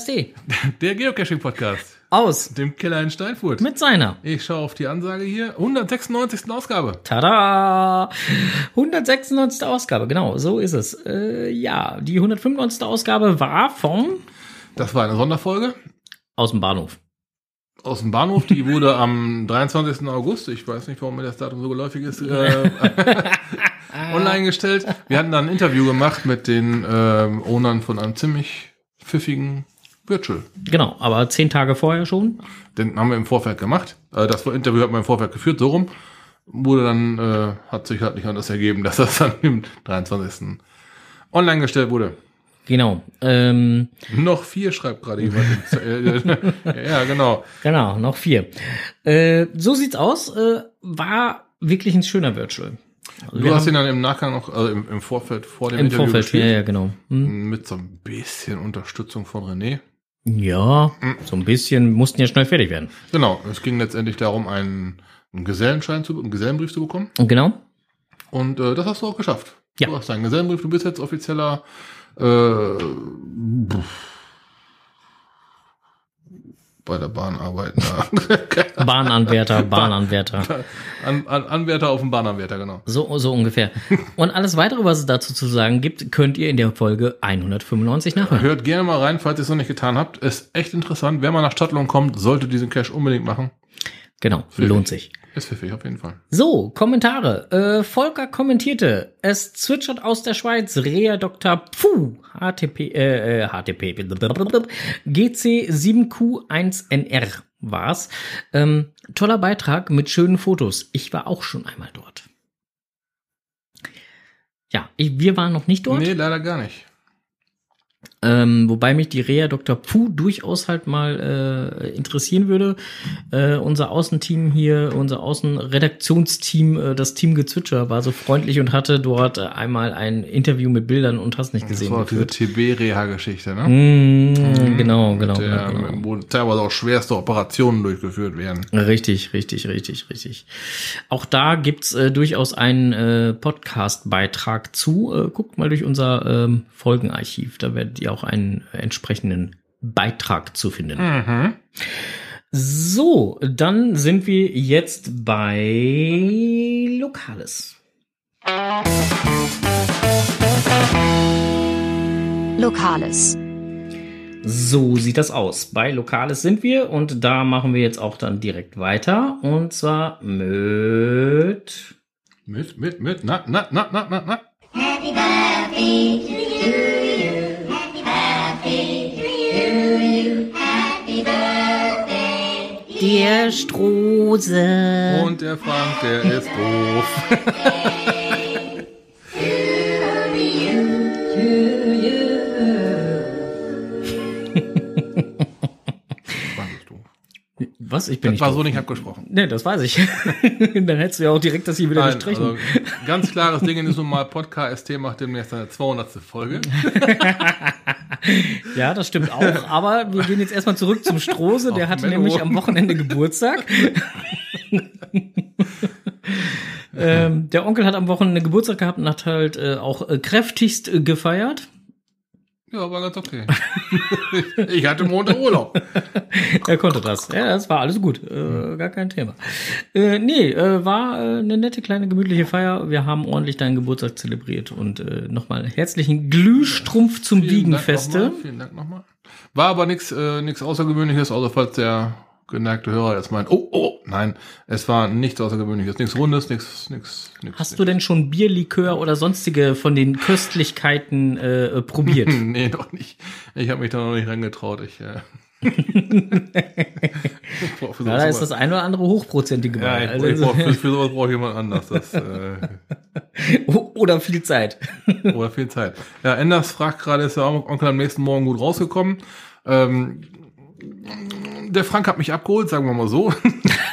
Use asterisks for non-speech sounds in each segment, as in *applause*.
KSD. Der Geocaching-Podcast. Aus. Dem Keller in Steinfurt. Mit seiner. Ich schaue auf die Ansage hier. 196. Ausgabe. Tada! 196. Ausgabe, genau, so ist es. Äh, ja, die 195. Ausgabe war von Das war eine Sonderfolge aus dem Bahnhof. aus dem Bahnhof. Die wurde *laughs* am 23. August, ich weiß nicht, warum mir das Datum so geläufig ist, äh, *laughs* online gestellt. Wir hatten dann ein Interview gemacht mit den ähm, Ownern von einem ziemlich pfiffigen Virtual. Genau, aber zehn Tage vorher schon. Den haben wir im Vorfeld gemacht. Äh, das Interview hat man im Vorfeld geführt, so rum. Wurde dann, äh, hat sich halt nicht anders ergeben, *laughs* dass das dann im 23. online gestellt wurde. Genau. Ähm, Noch vier schreibt gerade jemand. Äh, *laughs* ja, genau. genau, noch vier. Äh, so sieht's aus. Äh, war wirklich ein schöner Virtual. Also Du hast ihn dann im Nachgang noch, also im, im Vorfeld vor dem im Interview Vorfeld, ja, gespielt. ja, genau. Hm. Mit so ein bisschen Unterstützung von René. Ja, so ein bisschen mussten ja schnell fertig werden. Genau, es ging letztendlich darum, einen, einen Gesellenschein zu, einen Gesellenbrief zu bekommen. Genau. Und äh, das hast du auch geschafft. Ja. Du hast einen Gesellenbrief, du bist jetzt offizieller äh, bei der Bahn arbeiten. *laughs* Bahnanwärter, Bahnanwärter. An, an, Anwärter auf dem Bahnanwärter, genau. So, so ungefähr. Und alles weitere, was es dazu zu sagen gibt, könnt ihr in der Folge 195 nachhören. Hört gerne mal rein, falls ihr es noch nicht getan habt. Ist echt interessant. Wer mal nach Stadtlohn kommt, sollte diesen Cache unbedingt machen. Genau, lohnt sich. Ist pfiffig auf jeden Fall. So, Kommentare. Äh, Volker kommentierte, es zwitschert aus der Schweiz, Rea Dr. Pfuh, HTP, äh, äh, HTP, GC7Q1NR war's. Ähm, toller Beitrag mit schönen Fotos. Ich war auch schon einmal dort. Ja, ich, wir waren noch nicht dort. Nee, leider gar nicht. Ähm, wobei mich die Rea Dr. Puh durchaus halt mal äh, interessieren würde. Äh, unser Außenteam hier, unser Außenredaktionsteam, äh, das Team Gezwitscher, war so freundlich und hatte dort äh, einmal ein Interview mit Bildern und hast nicht Das gesehen. war diese geführt. TB-Reha-Geschichte, ne? Mm, genau, genau, Mit der, genau, genau. Wo teilweise auch schwerste Operationen durchgeführt werden. Richtig, richtig, richtig, richtig. Auch da gibt's äh, durchaus einen äh, Podcast-Beitrag zu. Äh, guckt mal durch unser ähm, Folgenarchiv. Da werdet ihr auch einen entsprechenden Beitrag zu finden. Mhm. So, dann sind wir jetzt bei Lokales. Lokales. So sieht das aus. Bei Lokales sind wir und da machen wir jetzt auch dann direkt weiter. Und zwar mit. Mit, mit, mit, na, na, na, na, na, na. Der Strose. Und der Frank, der ist doof. Frank ist doof. Was? Ich bin Das war nicht. so doof. nicht abgesprochen. Nee, das weiß ich. *laughs* dann hättest du ja auch direkt das hier wieder Nein, gestrichen. also ganz klares Ding ist nun mal, Podcast ST macht demnächst seine 200. Folge. *laughs* *laughs* Ja, das stimmt auch. Aber wir gehen jetzt erstmal zurück zum Strose. Der hatte nämlich am Wochenende Geburtstag. *laughs* ähm, der Onkel hat am Wochenende Geburtstag gehabt und hat halt äh, auch äh, kräftigst äh, gefeiert. Ja, war ganz okay. *laughs* ich hatte Montag Urlaub. Er konnte das. Ja, das war alles gut. Äh, gar kein Thema. Äh, nee, äh, war äh, eine nette kleine gemütliche Feier. Wir haben ordentlich deinen Geburtstag zelebriert und äh, nochmal herzlichen Glühstrumpf zum Wiegenfeste. Vielen Dank nochmal. War aber nichts äh, nix Außergewöhnliches, also falls der geneigte Hörer jetzt meint, oh, oh, nein, es war nichts Außergewöhnliches, nichts Rundes, nichts, nichts, nichts. Hast du denn schon Bier, Likör oder sonstige von den Köstlichkeiten äh, äh, probiert? *laughs* nee, noch nicht. Ich habe mich da noch nicht reingetraut. Ich, äh, *laughs* Ja, da ist das ein oder andere hochprozentige ja, bei. ich, Also, ich brauch, für, *laughs* für sowas brauche ich jemand anders. Das, äh, oder viel Zeit. oder viel Zeit. Ja, Enders fragt gerade, ist der Onkel am nächsten Morgen gut rausgekommen? Ähm, der Frank hat mich abgeholt, sagen wir mal so.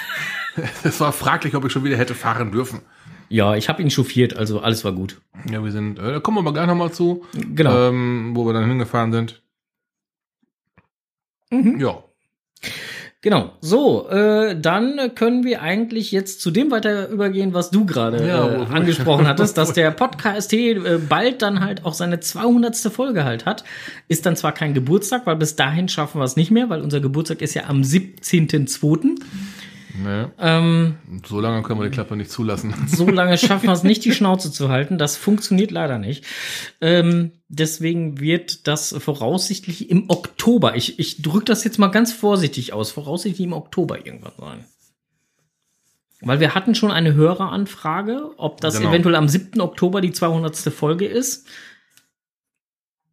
*laughs* es war fraglich, ob ich schon wieder hätte fahren dürfen. Ja, ich habe ihn chauffiert, also alles war gut. Ja, wir sind, äh, da kommen wir aber gleich nochmal zu, Genau. ähm, wo wir dann hingefahren sind. Mhm. Ja, Genau. So, äh, dann können wir eigentlich jetzt zu dem weiter übergehen, was du gerade Ja, äh, angesprochen *laughs* hattest, dass der Podcast äh, bald dann halt auch seine 200. Folge halt hat. Ist dann zwar kein Geburtstag, weil bis dahin schaffen wir es nicht mehr, weil unser Geburtstag ist ja am 17.02. Nee, Ähm, so lange können wir die Klappe nicht zulassen. *laughs* so lange schaffen wir es nicht, die Schnauze zu halten. Das funktioniert leider nicht. Ähm, deswegen wird das voraussichtlich im Oktober, ich, ich drücke das jetzt mal ganz vorsichtig aus, voraussichtlich im Oktober irgendwann sein. Weil wir hatten schon eine Höreranfrage, ob das Genau. eventuell am 7. Oktober die 200. Folge ist.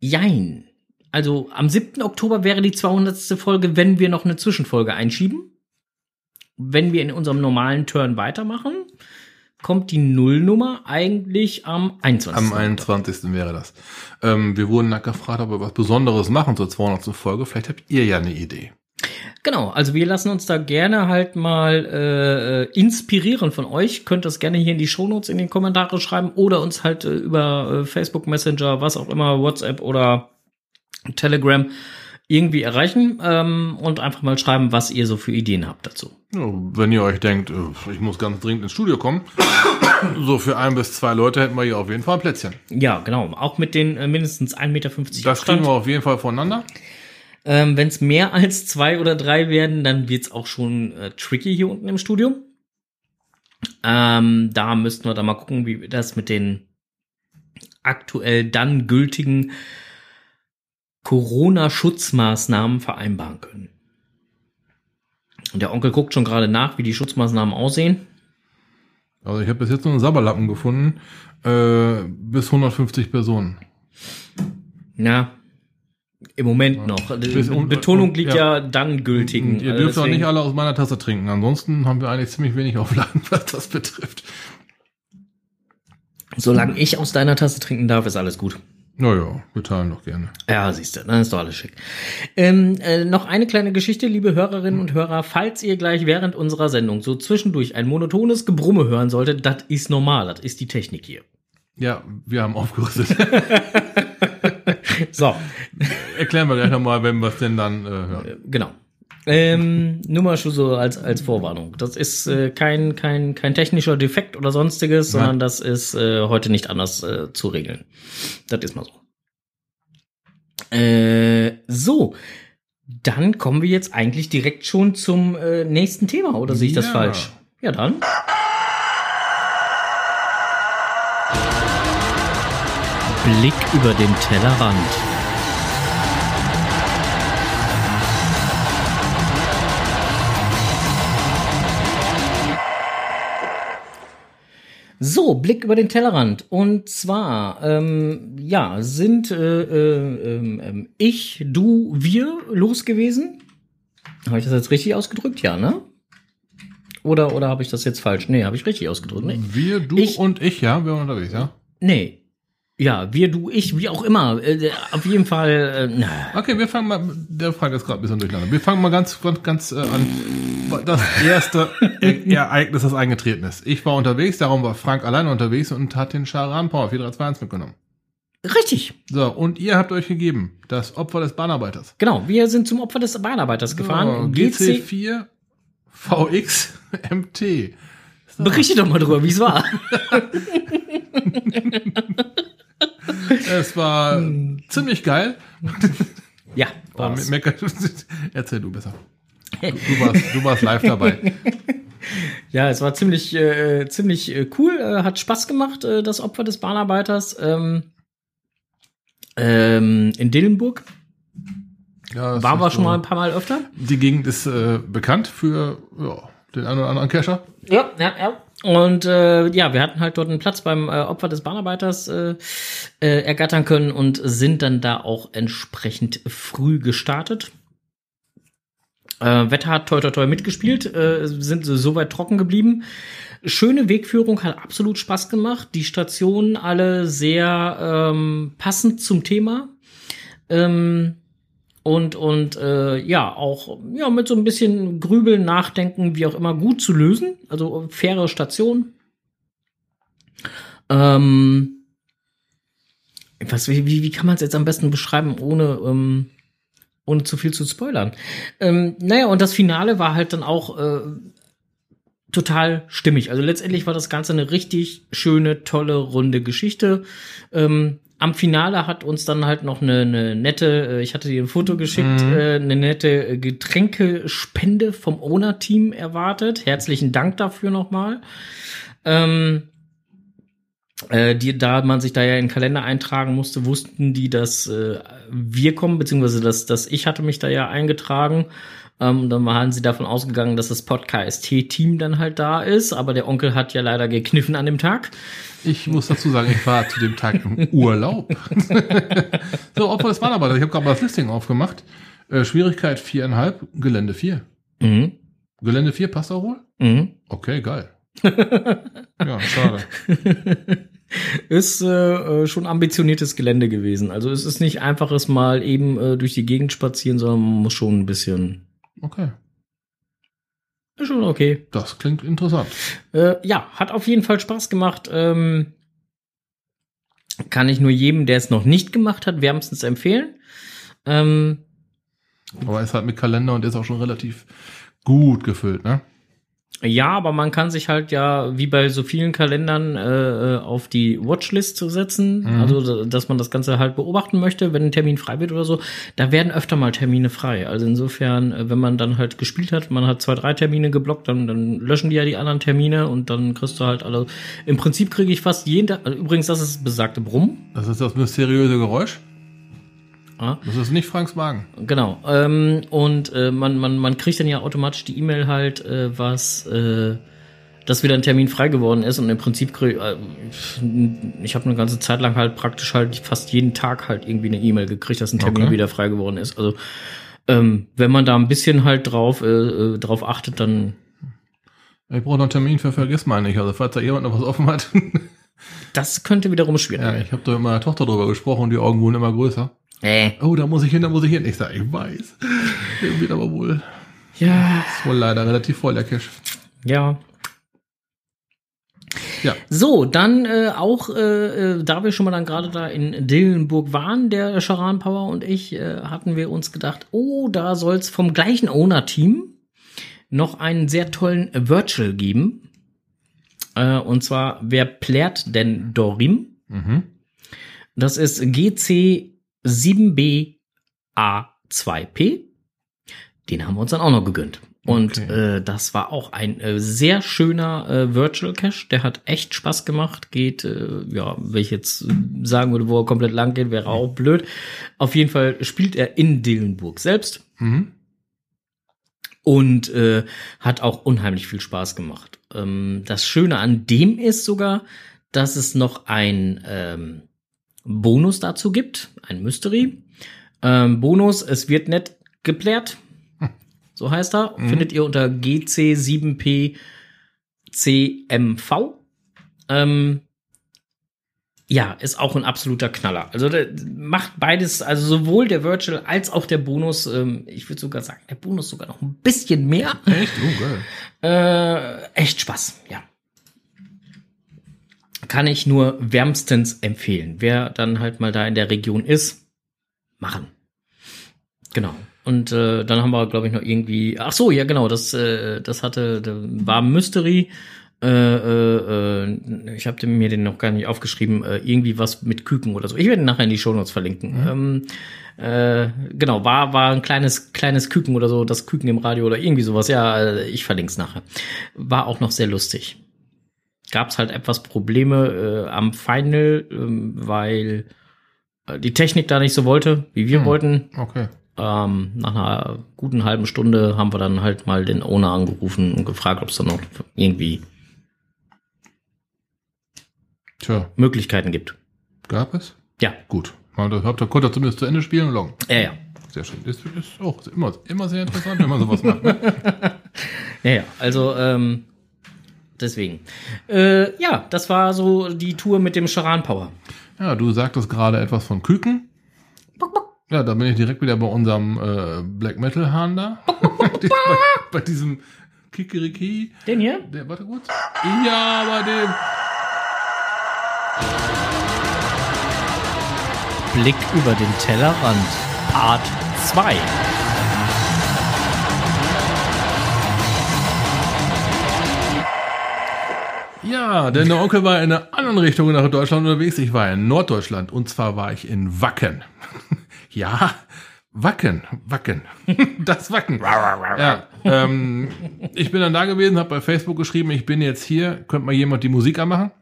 Jein. Also am 7. Oktober wäre die 200. Folge, wenn wir noch eine Zwischenfolge einschieben wenn wir in unserem normalen Turn weitermachen, kommt die Nullnummer eigentlich am 21. Am 21. wäre das. Ähm, wir wurden nachgefragt, ob wir was Besonderes machen zur 200. Folge. Vielleicht habt ihr ja eine Idee. Genau, also wir lassen uns da gerne halt mal äh, inspirieren von euch. Könnt das gerne hier in die Shownotes in den Kommentare schreiben oder uns halt äh, über äh, Facebook Messenger, was auch immer, WhatsApp oder Telegram irgendwie erreichen ähm, und einfach mal schreiben, was ihr so für Ideen habt dazu. Ja, wenn ihr euch denkt, äh, ich muss ganz dringend ins Studio kommen, *coughs* so für ein bis zwei Leute hätten wir hier auf jeden Fall ein Plätzchen. Ja, genau. Auch mit den äh, mindestens 1,50 Meter Das kriegen wir auf jeden Fall voneinander. Ähm, Wenn es mehr als zwei oder drei werden, dann wird's auch schon äh, tricky hier unten im Studio. Ähm, da müssten wir dann mal gucken, wie wir das mit den aktuell dann gültigen Corona-Schutzmaßnahmen vereinbaren können. Und der Onkel guckt schon gerade nach, wie die Schutzmaßnahmen aussehen. Also ich habe bis jetzt nur einen Sabberlappen gefunden, äh, bis 150 Personen. Ja, im Moment noch. Bis- Betonung und- liegt ja, dann gültigen. Und ihr Äh, dürft auch nicht alle aus meiner Tasse trinken. Ansonsten haben wir eigentlich ziemlich wenig Auflagen, *laughs* was das betrifft. Solange ich aus deiner Tasse trinken darf, ist alles gut. Naja, wir teilen doch gerne. Ja, siehst du, dann ist doch alles schick. Ähm, äh, noch eine kleine Geschichte, liebe Hörerinnen und Hörer. Falls ihr gleich während unserer Sendung so zwischendurch ein monotones Gebrumme hören solltet, das ist normal, das ist die Technik hier. Ja, wir haben aufgerüstet. *laughs* So, Erklären wir gleich nochmal, wenn wir es denn dann äh, hören. genau. Ähm, nur mal schon so als, als Vorwarnung. Das ist äh, kein, kein, kein technischer Defekt oder sonstiges, Nein. sondern das ist äh, heute nicht anders äh, zu regeln. Das ist mal so. Äh, so, dann kommen wir jetzt eigentlich direkt schon zum äh, nächsten Thema, oder sehe ich das Ja. falsch? Ja, dann. Blick über den Tellerrand. So, Blick über den Tellerrand. Und zwar, ähm, ja, sind äh, äh, ähm, ich, du, wir los gewesen. Habe ich das jetzt richtig ausgedrückt? Ja, ne? Oder, oder habe ich das jetzt falsch? Nee, habe ich richtig ausgedrückt. Nee. Wir, du Ich- und ich, ja, wir waren unterwegs, ja. nee. Ja, wir, du, ich, wie auch immer. Äh, auf jeden Fall, äh, na, Okay, wir fangen mal, der Frage ist gerade ein bisschen durcheinander. Wir fangen mal ganz, ganz, ganz äh, an. Das erste E- *laughs* Ereignis, das eingetreten ist. Ich war unterwegs, darum war Frank alleine unterwegs und hat den Charan Power 4321 mitgenommen. richtig. So, und ihr habt euch gegeben, das Opfer des Bahnarbeiters. Genau, wir sind zum Opfer des Bahnarbeiters gefahren. GC, GC4 VX *laughs* MT. berichte doch mal drüber, wie es war. *laughs* Es war ziemlich geil. *laughs* ja, war's. Me- *laughs* erzähl du besser. *laughs* Du, du, warst, du warst live dabei. Ja, es war ziemlich, äh, ziemlich äh, cool, äh, hat Spaß gemacht, äh, das Opfer des Bahnarbeiters. Ähm, ähm, in Dillenburg Ja, waren wir schon so- mal ein paar Mal öfter. Die Gegend ist äh, bekannt für ja, den einen oder anderen Cacher. Ja, ja, ja. Und äh, ja, wir hatten halt dort einen Platz beim äh, Opfer des Bahnarbeiters äh, äh, ergattern können und sind dann da auch entsprechend früh gestartet. Äh, Wetter hat toi toi toi mitgespielt, äh, sind so so weit trocken geblieben. Schöne Wegführung, hat absolut Spaß gemacht. Die Stationen alle sehr ähm, passend zum Thema. Ähm, und und äh, ja auch ja mit so ein bisschen Grübeln, Nachdenken, wie auch immer gut zu lösen. Also faire Station. Ähm, was wie wie, kann man es jetzt am besten beschreiben, ohne ähm, ohne zu viel zu spoilern. Ähm, naja, und das Finale war halt dann auch äh, total stimmig. Also letztendlich war das Ganze eine richtig schöne, tolle, runde Geschichte. Ähm, am Finale hat uns dann halt noch eine, eine nette, äh, ich hatte dir ein Foto geschickt, Mhm. eine nette äh, Getränkespende vom Owner-Team erwartet. Herzlichen Dank dafür nochmal. Ähm, äh, die, da man sich da ja in den Kalender eintragen musste, wussten die, dass äh, wir kommen, beziehungsweise dass, dass ich hatte mich da ja eingetragen. Ähm, dann waren sie davon ausgegangen, dass das Podcast-Team dann halt da ist, aber der Onkel hat ja leider gekniffen an dem Tag. Ich muss dazu sagen, ich war zu dem Tag im Urlaub. *laughs* so, obwohl es war aber, ich habe gerade mal das Listing aufgemacht. Äh, Schwierigkeit viereinhalb, Gelände 4. Mhm. Gelände 4 passt auch wohl? Mhm. Okay, geil. *laughs* ja, schade. ist äh, äh, schon ambitioniertes Gelände gewesen. Also es ist nicht einfaches Mal eben äh, durch die Gegend spazieren, sondern man muss schon ein bisschen. Okay, Ist schon okay. das klingt interessant. Äh, ja, hat auf jeden Fall Spaß gemacht. Ähm, kann ich nur jedem, der es noch nicht gemacht hat, wärmstens empfehlen. Ähm, Aber ist halt mit Kalender und ist auch schon relativ gut gefüllt, ne? Ja, aber man kann sich halt ja, wie bei so vielen Kalendern, äh, äh, auf die Watchlist zu setzen. Mhm. Also, dass man das Ganze halt beobachten möchte, wenn ein Termin frei wird oder so. Da werden öfter mal Termine frei. Also insofern, äh, wenn man dann halt gespielt hat, man hat zwei, drei Termine geblockt, dann, dann löschen die ja die anderen Termine und dann kriegst du halt alle. Im Prinzip kriege ich fast jeden Tag, also übrigens, das ist besagte Brumm. Das ist das mysteriöse Geräusch. Ja. Das ist nicht Franks Magen. Genau. Ähm, und äh, man, man, man kriegt dann ja automatisch die E-Mail halt, äh, was, äh, dass wieder ein Termin frei geworden ist. Und im Prinzip krieg, äh, ich habe eine ganze Zeit lang halt praktisch halt fast jeden Tag halt irgendwie eine E-Mail gekriegt, dass ein Termin Okay. wieder frei geworden ist. Also ähm, wenn man da ein bisschen halt drauf, äh, äh, drauf achtet, dann Ich brauche noch einen Termin für Vergiss mal nicht. Also falls da jemand noch was offen hat. *laughs* das könnte wiederum schwierig ja, werden. ich habe da mit meiner Tochter drüber gesprochen und die Augen wurden immer größer. Äh. Oh, da muss ich hin, da muss ich hin. Ich sage, ich weiß. Der wird aber wohl, Ja, ist wohl leider relativ voll, der Cash. ja. Ja. So, dann äh, auch, äh, äh, da wir schon mal dann gerade da in Dillenburg waren, der Charan Power und ich, äh, hatten wir uns gedacht, oh, da soll es vom gleichen Owner-Team noch einen sehr tollen Virtual geben. Äh, und zwar, wer plärt denn Dorim? Mhm. Das ist GC7BA2P. Den haben wir uns dann auch noch gegönnt. Und Okay. äh, das war auch ein äh, sehr schöner äh, Virtual Cache. Der hat echt Spaß gemacht. Geht, äh, ja, wenn ich jetzt äh, sagen würde, wo er komplett lang geht, wäre auch blöd. Auf jeden Fall spielt er in Dillenburg selbst Mhm. und äh, hat auch unheimlich viel Spaß gemacht. Ähm, das Schöne an dem ist sogar, dass es noch ein ähm, Bonus dazu gibt, ein Mystery. Ähm, Bonus, es wird nicht geplärt. *laughs* So heißt er. Findet ihr unter GC7PCMV. Ähm, ja, ist auch ein absoluter Knaller. Also der macht beides, also sowohl der Virtual als auch der Bonus. Ähm, ich würde sogar sagen, der Bonus sogar noch ein bisschen mehr. Echt? Oh, geil. Äh, echt Spaß, ja. Kann ich nur wärmstens empfehlen. Wer dann halt mal da in der Region ist, machen. Genau. Und äh, dann haben wir, glaube ich, noch irgendwie. Ach so, ja, genau. Das, äh, das hatte, war Mystery. Äh, äh, äh, ich habe mir den noch gar nicht aufgeschrieben. Äh, irgendwie was mit Küken oder so. Ich werde ihn nachher in die Shownotes verlinken. Ähm, äh, genau, war, war ein kleines, kleines Küken oder so, das Küken im Radio oder irgendwie sowas. Ja, äh, ich verlinke es nachher. War auch noch sehr lustig. Gab es halt etwas Probleme äh, am Final, ähm, weil äh, die Technik da nicht so wollte, wie wir Hm. wollten. Okay. Ähm, nach einer guten halben Stunde haben wir dann halt mal den Owner angerufen und gefragt, ob es da noch irgendwie Tja, Möglichkeiten gibt. gab es? Ja, Gut. Habt ihr, konnte zumindest zu Ende spielen und loggen. ja, ja. Sehr schön. Das ist auch immer, immer sehr interessant, wenn man sowas macht. Ne? *laughs* Ja, ja, also ähm, deswegen. Äh, ja, das war so die Tour mit dem Charan Power. Ja, du sagtest gerade etwas von Küken. Ja, da bin ich direkt wieder bei unserem äh, Black Metal Hahn da. *laughs* bei, bei diesem Kikeriki. Den hier? Der, warte kurz. Ja, bei dem. Blick über den Tellerrand. Part 2. Ja, denn der Onkel war in einer anderen Richtung nach Deutschland unterwegs. Ich war in Norddeutschland und zwar war ich in Wacken. *laughs* ja, Wacken, Wacken, *laughs* das Wacken. ja, *laughs* ähm, ich bin dann da gewesen, habe bei Facebook geschrieben, ich bin jetzt hier, könnte mal jemand die Musik anmachen?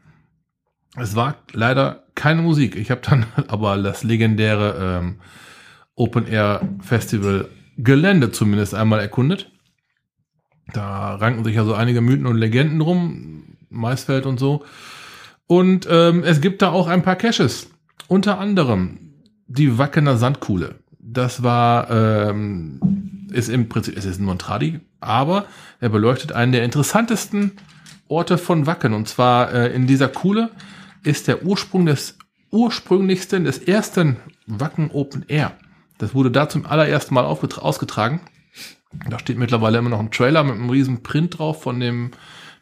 Es war leider keine Musik. Ich habe dann aber das legendäre ähm, Open Air Festival Gelände zumindest einmal erkundet. Da ranken sich ja so einige Mythen und Legenden rum, Maisfeld und so. Und ähm, es gibt da auch ein paar Caches. Unter anderem die Wackener Sandkuhle. Das war, ähm, ist im Prinzip, es ist ein Montradi, aber er beleuchtet einen der interessantesten Orte von Wacken. Und zwar äh, in dieser Kuhle ist der Ursprung des ursprünglichsten, des ersten Wacken Open Air. Das wurde da zum allerersten Mal ausgetragen. Da steht mittlerweile immer noch ein Trailer mit einem riesen Print drauf von dem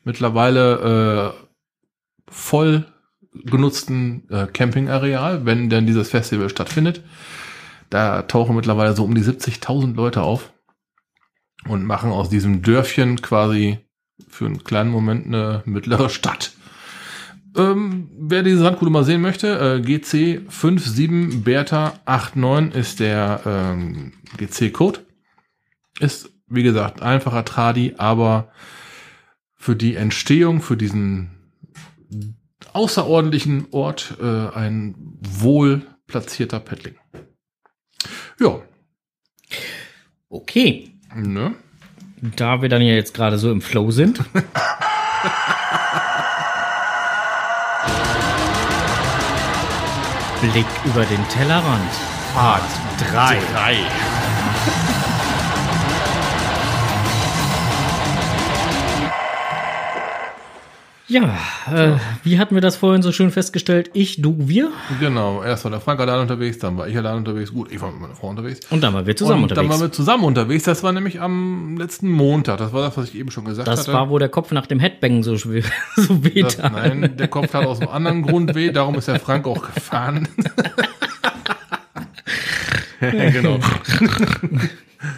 mittlerweile äh, voll genutzten äh, Campingareal, wenn denn dieses Festival stattfindet. Da tauchen mittlerweile so um die 70.000 Leute auf und machen aus diesem Dörfchen quasi für einen kleinen Moment eine mittlere Stadt. Ähm, wer diese Sandkuhle mal sehen möchte, äh, GC 57 Bertha 89 ist der ähm, GC-Code. Ist, wie gesagt, einfacher Tradi, aber für die Entstehung, für diesen außerordentlichen Ort äh, ein wohl platzierter Paddling. Ja. Okay. Ne? Da wir dann ja jetzt gerade so im Flow sind. *laughs* Blick über den Tellerrand. Part 3. Drei. Ja, äh, wie hatten wir das vorhin so schön festgestellt? Ich, du, wir. Genau, erst war der Frank allein unterwegs, dann war ich allein unterwegs. Gut, ich war mit meiner Frau unterwegs. Und dann waren wir zusammen und dann unterwegs. waren wir zusammen unterwegs. Das war nämlich am letzten Montag. Das war das, was ich eben schon gesagt das hatte. war, wo der Kopf nach dem Headbang so, schwer, *laughs* so weh das, tat. nein, der Kopf hat aus einem anderen Grund weh, darum ist der Frank auch gefahren. *laughs* genau.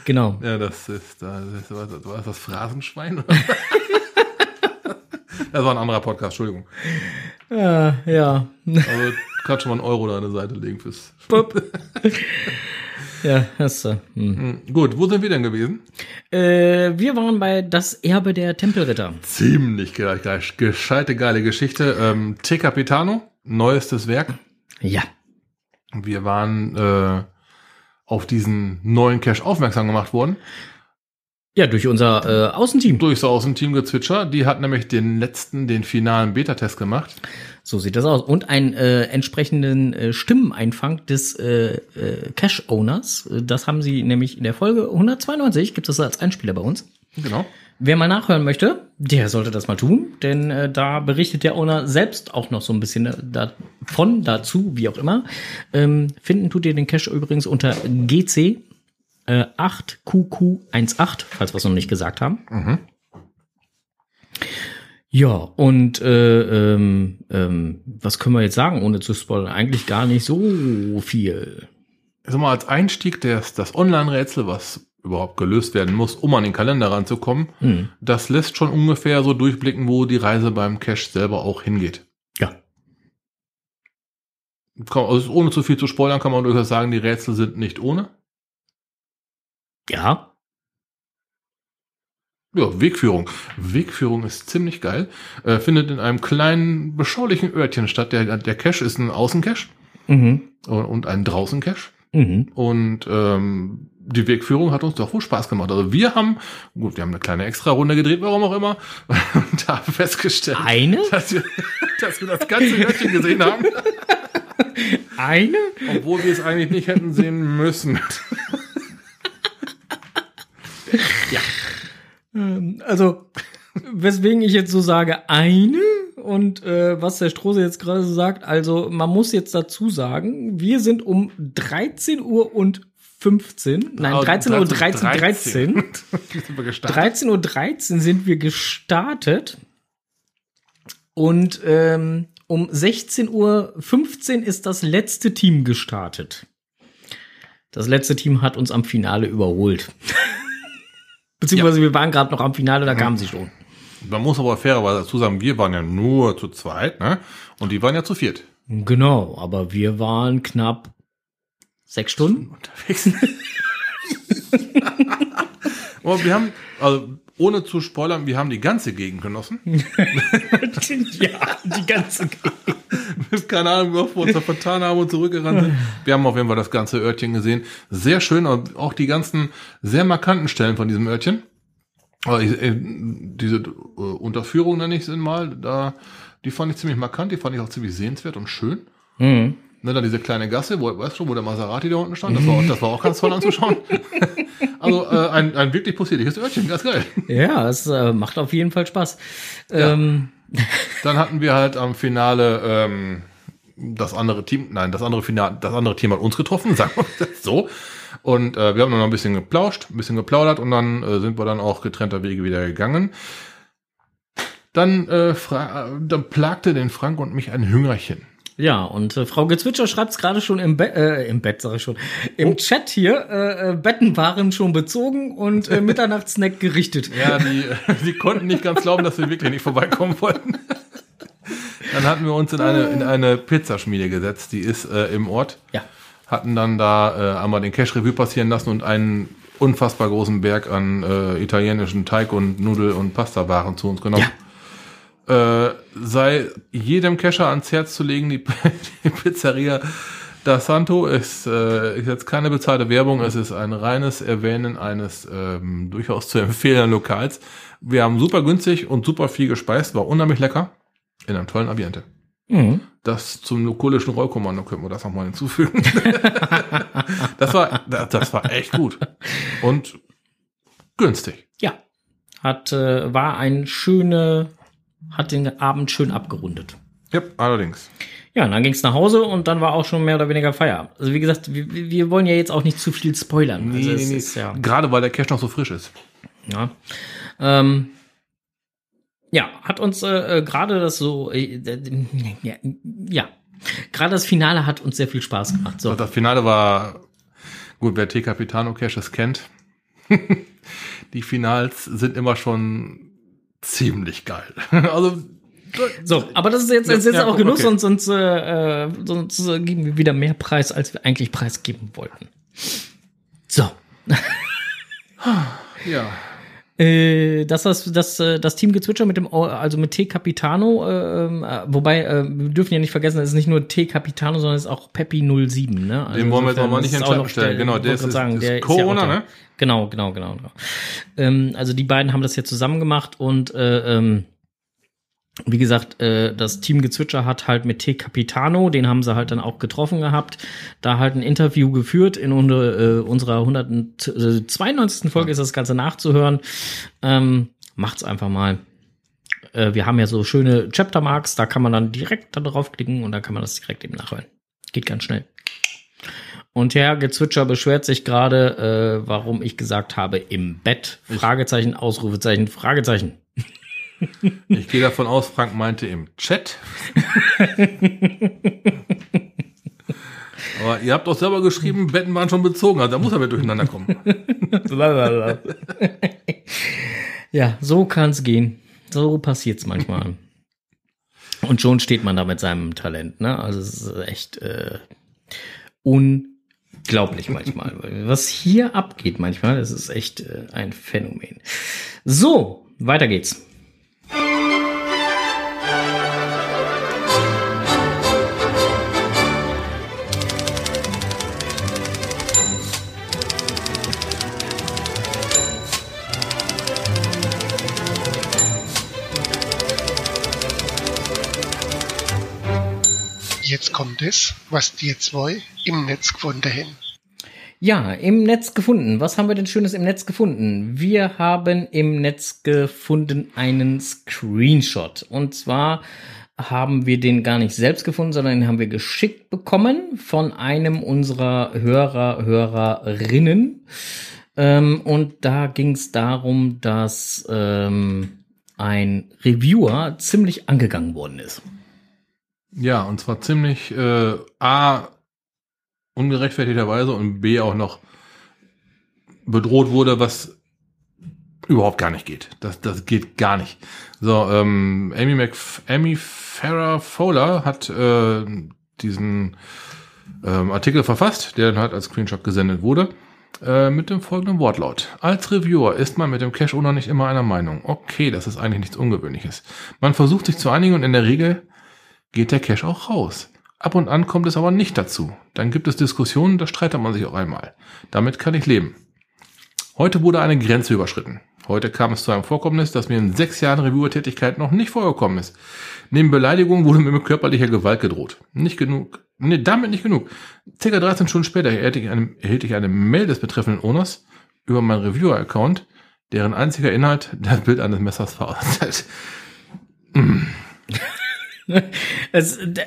Genau. Ja, das ist, das ist was, das war das Phrasenschwein. *laughs* das war ein anderer Podcast, Entschuldigung. Ja, ja. Also kannst schon mal einen Euro da an der Seite legen fürs. *laughs* Ja, hast du. Hm. Hm, Gut, wo sind wir denn gewesen? Äh, wir waren bei Das Erbe der Tempelritter. Ziemlich ge ge gescheite, geile Geschichte. Ähm, Te Capitano, neuestes Werk. Ja. Wir waren äh, auf diesen neuen Cache aufmerksam gemacht worden. Ja, durch unser äh, Außenteam. Durch so aus dem Team Gezwitscher. Die hat nämlich den letzten, den finalen Beta-Test gemacht. So sieht das aus. Und einen äh, entsprechenden äh, Stimmeneinfang des äh, äh, Cache-Owners. Äh, Das haben sie nämlich in der Folge 192, gibt es das als Einspieler bei uns. Genau. Wer mal nachhören möchte, der sollte das mal tun, denn äh, da berichtet der Owner selbst auch noch so ein bisschen davon, dazu, wie auch immer. Ähm, finden tut ihr den Cache übrigens unter GC äh, 8QQ18, falls wir es noch nicht gesagt haben. Ja, und äh, ähm, ähm, was können wir jetzt sagen, ohne zu spoilern? Eigentlich gar nicht so viel. Also mal als Einstieg das, das Online-Rätsel, was überhaupt gelöst werden muss, um an den Kalender ranzukommen, Hm. das lässt schon ungefähr so durchblicken, wo die Reise beim Cache selber auch hingeht. Ja. Kann, also ohne zu viel zu spoilern, kann man durchaus sagen, die Rätsel sind nicht ohne. Ja, Ja, Wegführung. Wegführung ist ziemlich geil. Äh, findet in einem kleinen, beschaulichen Örtchen statt. Der, der Cache ist ein Außencache mhm. und- und ein Draußencache. Mhm. Und ähm, die Wegführung hat uns doch wohl Spaß gemacht. Also wir haben, gut, wir haben eine kleine Extra-Runde gedreht, warum auch immer, *laughs* und da festgestellt, Eine? dass wir, *laughs* dass wir das ganze Örtchen gesehen haben, Eine? obwohl wir es eigentlich nicht hätten sehen müssen. *laughs* *laughs* Ähm, also, weswegen ich jetzt so sage, eine und äh, was der Strose jetzt gerade so sagt, also man muss jetzt dazu sagen, wir sind um 13 Uhr und 15, nein, 13 Uhr 13, 13, *laughs* sind wir gestartet. 13 Uhr 13 sind wir gestartet und ähm, um 16 Uhr 15 ist das letzte Team gestartet. Das letzte Team hat uns am Finale überholt. Beziehungsweise wir waren gerade noch am Finale, da kamen sie schon. Man muss aber fairerweise dazu sagen, wir waren ja nur zu zweit, ne? Und die waren ja zu viert Genau, aber wir waren knapp sechs Stunden. unterwegs. *laughs* aber wir haben, also ohne zu spoilern, wir haben die ganze Gegend genossen. *laughs* ja, die ganze Keine Ahnung, wo wir uns da vertan haben und zurückgerannt sind. Wir haben auf jeden Fall das ganze Örtchen gesehen. Sehr schön, und auch die ganzen sehr markanten Stellen von diesem Örtchen. Äh, diese äh, Unterführung nenne ich es mal, da, die fand ich ziemlich markant, die fand ich auch ziemlich sehenswert und schön. Mhm. Ne, dann diese kleine Gasse, wo, weißt du, wo der Maserati da unten stand, das war, auch- das war auch ganz toll anzuschauen. *laughs* also äh, ein, ein wirklich possierliches Örtchen, ganz geil. Ja, es äh, macht auf jeden Fall Spaß. Ähm, Dann hatten wir halt am Finale ähm, das andere Team, nein, das andere Finale, das andere Team hat uns getroffen, *laughs* sagen wir das so. Und äh, wir haben dann noch ein bisschen geplauscht, ein bisschen geplaudert und dann äh, sind wir dann auch getrennter Wege wieder gegangen. Dann, äh, äh, dann plagte den Frank und mich ein Hüngerchen. Ja, und äh, Frau Gezwitscher schreibt es gerade schon im, Be äh, im Bett, sag ich schon, im Chat hier, äh, äh, Betten waren schon bezogen und äh, Mitternachtssnack gerichtet. Ja, die, *laughs* die konnten nicht ganz glauben, dass wir wirklich nicht vorbeikommen wollten. Dann hatten wir uns in eine, in eine Pizzaschmiede gesetzt, die ist äh, im Ort. Ja. Hatten dann da äh, einmal den Cash Revue passieren lassen und einen unfassbar großen Berg an äh, italienischen Teig und Nudel- und Pastawaren zu uns genommen. Äh, sei jedem Kescher ans Herz zu legen, die, *laughs* die Pizzeria Da Santo ist, äh, ist jetzt keine bezahlte Werbung, es ist ein reines Erwähnen eines ähm, durchaus zu empfehlenden Lokals. Wir haben super günstig und super viel gespeist, war unheimlich lecker, in einem tollen Ambiente. Mhm. Das zum lokulischen Rollkommando können wir das nochmal hinzufügen. *laughs* das war, das, das war echt gut. Und günstig. Ja. Hat, äh, war ein schöne, hat den Abend schön abgerundet. Ja, allerdings. Ja, und dann ging's nach Hause und dann war auch schon mehr oder weniger Feierabend. Also wie gesagt, wir, wir wollen ja jetzt auch nicht zu viel spoilern. also es ist ja, Gerade weil der Cash noch so frisch ist. ja. Ähm, ja, hat uns äh, äh, gerade das so, äh, äh, ja, ja. gerade das Finale hat uns sehr viel Spaß gemacht. So. Das Finale war, gut, wer T Capitano Caches kennt, *laughs* die Finals sind immer schon ziemlich geil. *laughs* Also, So, aber das ist jetzt, jetzt, jetzt ja, auch genug, okay. sonst, sonst, äh, äh, sonst äh, geben wir wieder mehr Preis, als wir eigentlich preisgeben wollten. So. ja. Äh, das, das, das, äh, das Team Gezwitscher mit dem, also mit T Capitano, äh, ähm, äh, wobei, äh, wir dürfen ja nicht vergessen, es ist nicht nur T Capitano, sondern es ist auch Peppi 07, ne? Also Den wollen wir jetzt insofern auch mal nicht ist in Schatten stellen. Genau, der ist- gerade ist der Co-Owner, ja auch da. ne? Genau, genau, genau, genau. Ähm, also die beiden haben das jetzt zusammen gemacht und äh, ähm, wie gesagt, äh, das Team Gezwitscher hat halt mit T Capitano, den haben sie halt dann auch getroffen gehabt, da halt ein Interview geführt. In unser, äh, unserer 192. Folge ist das Ganze nachzuhören. Ähm, macht's einfach mal. Äh, wir haben ja so schöne Chaptermarks, da kann man dann direkt da draufklicken und dann kann man das direkt eben nachhören. Geht ganz schnell. Und Herr Gezwitscher beschwert sich gerade, äh, warum ich gesagt habe, im Bett. Fragezeichen, Ausrufezeichen, Fragezeichen. Ich gehe davon aus, Frank meinte im Chat. *laughs* Aber ihr habt doch selber geschrieben, Betten waren schon bezogen, also da muss er mit durcheinander kommen. *laughs* ja, so kann's gehen. So passiert's manchmal. Und schon steht man da mit seinem Talent, ne? Also es ist echt äh, unglaublich manchmal. Was hier abgeht manchmal, das ist echt äh, ein Phänomen. So, weiter geht's. Jetzt kommt es, was die zwei im Netz gefunden haben. Ja, im Netz gefunden. Was haben wir denn Schönes im Netz gefunden? Wir haben im Netz gefunden einen Screenshot. Und zwar haben wir den gar nicht selbst gefunden, sondern den haben wir geschickt bekommen von einem unserer Hörer, Hörerinnen. Ähm, und da ging es darum, dass ähm, ein Reviewer ziemlich angegangen worden ist. Ja, und zwar ziemlich äh, A ungerechtfertigterweise und B auch noch bedroht wurde, was überhaupt gar nicht geht. Das, das geht gar nicht. So, ähm, Amy, Mcf Amy Farrah Fowler hat äh, diesen ähm, Artikel verfasst, der dann halt als Screenshot gesendet wurde, äh, mit dem folgenden Wortlaut. Als Reviewer ist man mit dem Cache-Owner nicht immer einer Meinung. Okay, das ist eigentlich nichts Ungewöhnliches. Man versucht sich zu einigen und in der Regel geht der Cache auch raus. Ab und an kommt es aber nicht dazu. Dann gibt es Diskussionen, da streitet man sich auch einmal. Damit kann ich leben. Heute wurde eine Grenze überschritten. Heute kam es zu einem Vorkommnis, das mir in sechs Jahren Reviewer-Tätigkeit noch nicht vorgekommen ist. Neben Beleidigung wurde mir mit körperlicher Gewalt gedroht. Nicht genug, nee, damit nicht genug. Circa 13 Stunden später erhielt ich eine, erhielt ich eine Mail des betreffenden Owners über meinen Reviewer-Account, deren einziger Inhalt das Bild eines Messers verarbeitet. Es, *laughs* d-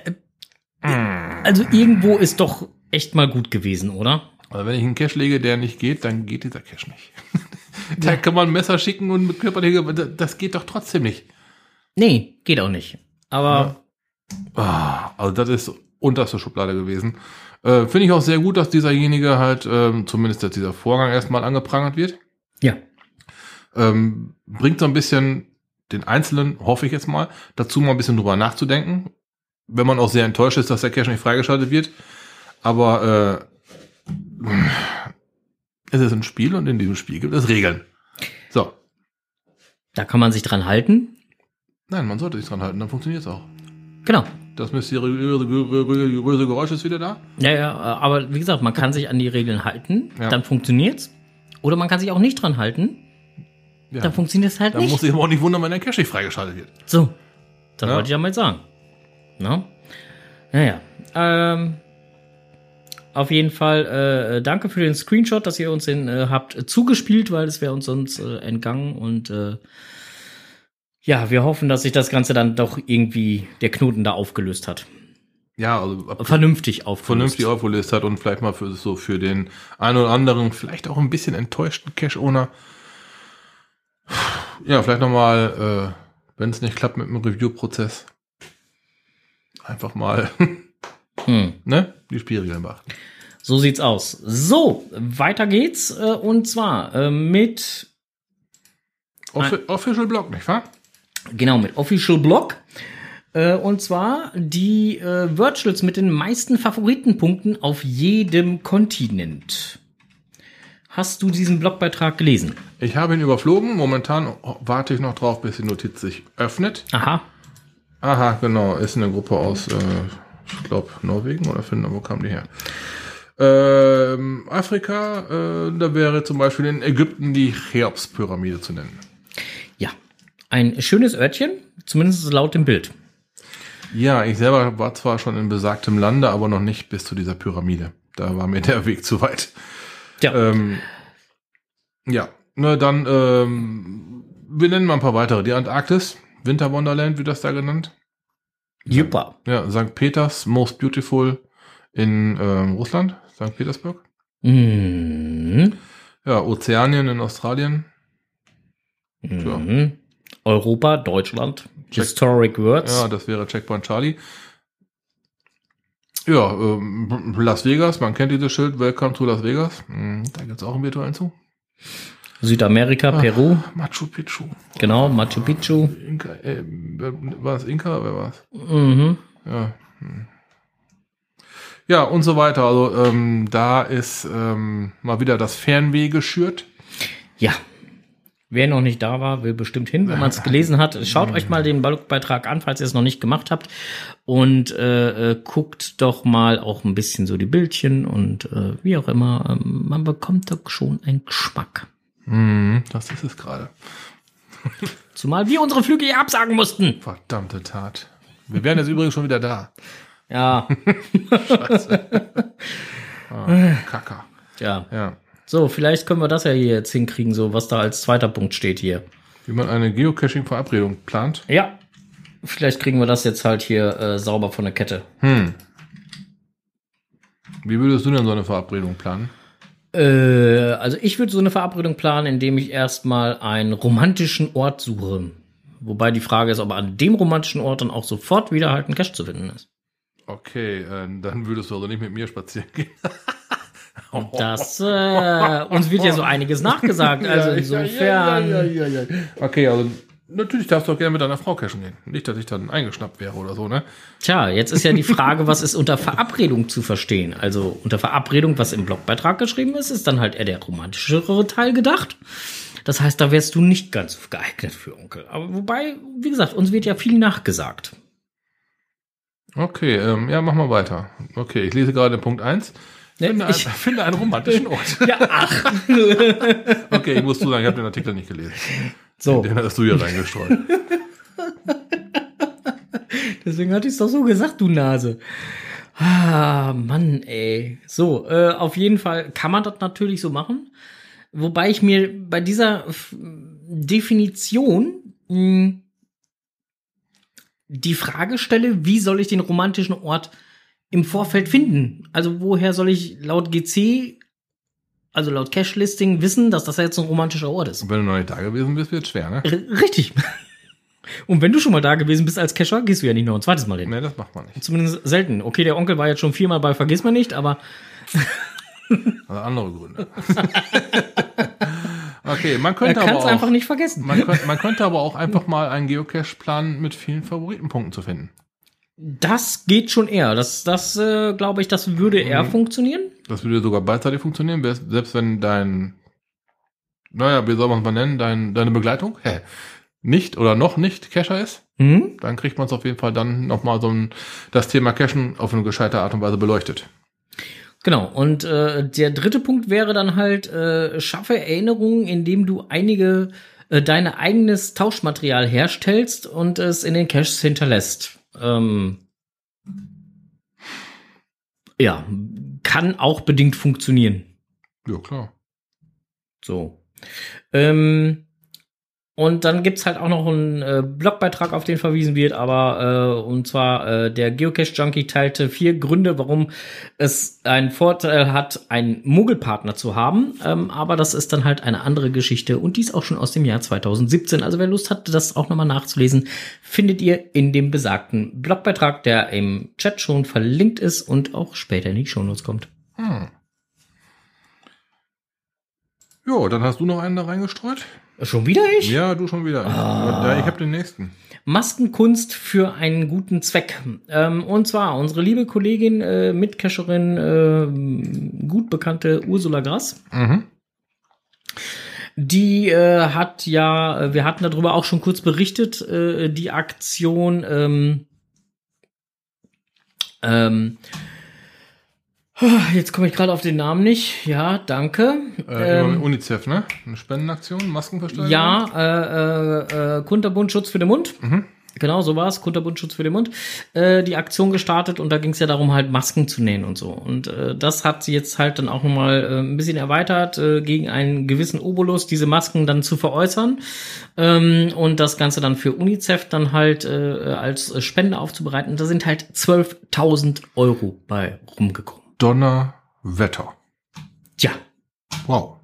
also irgendwo ist doch echt mal gut gewesen, oder? Also wenn ich einen Cache lege, der nicht geht, dann geht dieser Cache nicht. *laughs* da kann man ein Messer schicken und mit körperlicher Gewalt, das geht doch trotzdem nicht. Nee, geht auch nicht. Aber Ah, also das ist unterste Schublade gewesen. Äh, Finde ich auch sehr gut, dass dieserjenige halt, ähm, zumindest dass dieser Vorgang erstmal angeprangert wird. ja, Ähm, bringt so ein bisschen den Einzelnen, hoffe ich jetzt mal, dazu mal ein bisschen drüber nachzudenken. Wenn man auch sehr enttäuscht ist, dass der Cache nicht freigeschaltet wird. Aber äh, es ist ein Spiel und in diesem Spiel gibt es Regeln. So. da kann man sich dran halten. Nein, man sollte sich dran halten, dann funktioniert es auch. Genau. Das mysteriöse Geräusch ist wieder da. Ja, ja, aber wie gesagt, man kann sich an die Regeln halten, Ja. dann funktioniert's. Oder man kann sich auch nicht dran halten, Ja. dann funktioniert es halt Dann nicht. muss ich aber auch nicht wundern, wenn der Cache nicht freigeschaltet wird. So, das Ja. wollte ich ja mal sagen. Na? Naja, ähm, auf jeden Fall äh, danke für den Screenshot, dass ihr uns den äh, habt äh, zugespielt, weil es wäre uns sonst äh, entgangen und äh, ja, wir hoffen, dass sich das Ganze dann doch irgendwie der Knoten da aufgelöst hat. Ja, also ab- Vernünftig aufgelöst. vernünftig aufgelöst hat und vielleicht mal für so für den einen oder anderen, vielleicht auch ein bisschen enttäuschten Cash-Owner. Ja, vielleicht nochmal, äh, wenn es nicht klappt mit dem Review-Prozess, einfach mal, Hm. *laughs* ne, die Spielregeln beachten. So sieht's aus. So, weiter geht's. Äh, und zwar äh, mit, Offi Official Blog, nicht wahr? genau, mit Official Blog. Äh, und zwar die äh, Virtuals mit den meisten Favoritenpunkten auf jedem Kontinent. Hast du diesen Blogbeitrag gelesen? Ich habe ihn überflogen. Momentan warte ich noch drauf, bis die Notiz sich öffnet. Aha. Aha, genau. Ist eine Gruppe aus, äh, ich glaube, Norwegen oder Finnland. Wo kam die her? Ähm, Afrika, äh, da wäre zum Beispiel in Ägypten die Cheops-Pyramide zu nennen. Ja. Ein schönes Örtchen, zumindest laut dem Bild. Ja, ich selber war zwar schon in besagtem Lande, aber noch nicht bis zu dieser Pyramide. Da war mir der Weg zu weit. Ja. Ähm, ja, na dann, ähm, wir nennen mal ein paar weitere. Die Antarktis, Winter Wonderland wird das da genannt. Super. Ja, St. Peters, Most Beautiful in ähm, Russland, St. Petersburg. Mhm. Ja, Ozeanien in Australien. Mhm. Europa, Deutschland, Check. Historic Words. Ja, das wäre Checkpoint Charlie. Ja, ähm, Las Vegas, man kennt dieses Schild, Welcome to Las Vegas. Hm, da gibt's auch einen virtuellen Zug. Südamerika, Ah. Peru, Machu Picchu. genau, Machu Picchu. Inka, äh, war es Inka? Wer war es? Mhm. Ja. hm. Ja, und so weiter. Also ähm, da ist ähm, mal wieder das Fernweh geschürt. Ja. Wer noch nicht da war, will bestimmt hin, wenn man es gelesen hat. Schaut euch mal den Blogbeitrag an, falls ihr es noch nicht gemacht habt. Und äh, äh, guckt doch mal auch ein bisschen so die Bildchen und äh, wie auch immer. Ähm, man bekommt doch schon einen Geschmack. Hm, das ist es gerade. *laughs* Zumal wir unsere Flüge hier absagen mussten. Verdammte Tat. Wir wären jetzt übrigens schon wieder da. Ja, *laughs* *laughs* Ah, Kacker. ja. Ja. So, vielleicht können wir das ja hier jetzt hinkriegen, so was da als zweiter Punkt steht hier. Wie man eine Geocaching-Verabredung plant. Ja. Vielleicht kriegen wir das jetzt halt hier äh, sauber von der Kette. Hm. Wie würdest du denn so eine Verabredung planen? Äh, also ich würde so eine Verabredung planen, indem ich erstmal einen romantischen Ort suche. Wobei die Frage ist, ob an dem romantischen Ort dann auch sofort wieder halt ein Cash zu finden ist. Okay, äh, dann würdest du also nicht mit mir spazieren gehen. *laughs* Das, äh, uns wird ja so einiges *laughs* nachgesagt. Also insofern. Ja, ja, ja, ja, Okay, also natürlich darfst du auch gerne mit deiner Frau cashen gehen. Nicht, dass ich dann eingeschnappt wäre oder so, ne? Tja, jetzt ist ja die Frage, was ist unter Verabredung zu verstehen? Also unter Verabredung, was im Blogbeitrag geschrieben ist, ist dann halt eher der romantischere Teil gedacht. Das heißt, da wärst du nicht ganz geeignet für Onkel. Aber wobei, wie gesagt, uns wird ja viel nachgesagt. Okay, ähm, ja, mach mal weiter. Okay, ich lese gerade Punkt 1. Ne, Finde, ich- ein, *laughs* finde einen romantischen Ort. Ja, ach. *laughs* Okay, ich muss zu sagen, ich habe den Artikel nicht gelesen. So, Den hast du hier reingestreut. *laughs* deswegen hatte ich es doch so gesagt, du Nase. Ah, Mann, ey. So, äh, auf jeden Fall kann man das natürlich so machen. Wobei ich mir bei dieser f- Definition mh, die Frage stelle, wie soll ich den romantischen Ort im Vorfeld finden? Also woher soll ich laut GC, also laut Cache-Listing, wissen, dass das jetzt ein romantischer Ort ist? Und wenn du noch nicht da gewesen bist, wird schwer, ne? R richtig. *laughs* Und wenn du schon mal da gewesen bist als Cacher, gehst du ja nicht noch ein zweites Mal hin. Nee, das macht man nicht. Zumindest selten. Okay, der Onkel war jetzt schon viermal bei Vergiss mal nicht, aber *laughs* Also andere Gründe. *laughs* okay, man könnte kann aber es auch, einfach nicht vergessen. man, könnte, man könnte aber auch einfach mal einen Geocache planen mit vielen Favoritenpunkten zu finden. Das geht schon eher. Das, das äh, glaube ich, das würde eher Mhm. funktionieren. Das würde sogar beidseitig funktionieren, selbst wenn dein, naja, wie soll man es mal nennen, dein, deine Begleitung hä, nicht oder noch nicht Cacher ist, Mhm. dann kriegt man es auf jeden Fall dann nochmal so ein, das Thema Cachen auf eine gescheite Art und Weise beleuchtet. Genau. Und äh, der dritte Punkt wäre dann halt, äh, schaffe Erinnerungen, indem du einige äh, deine eigenes Tauschmaterial herstellst und es in den Caches hinterlässt. Ähm, ja, kann auch bedingt funktionieren. Ja, klar. So. Ähm, und dann gibt's halt auch noch einen äh, Blogbeitrag, auf den verwiesen wird, aber äh, und zwar äh, der Geocache Junkie teilte vier Gründe, warum es einen Vorteil hat, einen Muggelpartner zu haben. Ähm, aber das ist dann halt eine andere Geschichte und dies auch schon aus dem Jahr 2017. Also wer Lust hat, das auch nochmal nachzulesen, findet ihr in dem besagten Blogbeitrag, der im Chat schon verlinkt ist und auch später in die Shownotes kommt. Hm. Jo, dann hast du noch einen da reingestreut? Schon wieder ich? Ja, du schon wieder. Ja, ich habe den nächsten. Maskenkunst für einen guten Zweck. Ähm, und zwar unsere liebe Kollegin, äh, Mitcacherin, äh, gut bekannte Ursula Grass. Mhm. Die äh, hat ja, äh, wir hatten darüber auch schon kurz berichtet, äh, die Aktion. Ähm, ähm, *sighs* jetzt komme ich gerade auf den Namen nicht. Ja, danke. Äh, Ähm, UNICEF, ne? Eine Spendenaktion, Maskenversteigerung? Ja, äh, äh, äh, Kunterbund Schutz für den Mund. Mhm. Genau, so war es. Kunterbund Schutz für den Mund. Äh, die Aktion gestartet und da ging es ja darum, halt Masken zu nähen und so. Und äh, das hat sie jetzt halt dann auch nochmal äh, ein bisschen erweitert, äh, gegen einen gewissen Obolus diese Masken dann zu veräußern. Ähm, und das Ganze dann für UNICEF dann halt äh, als Spende aufzubereiten. Da sind halt 12.000 Euro bei rumgekommen. Donnerwetter. Tja, Wow.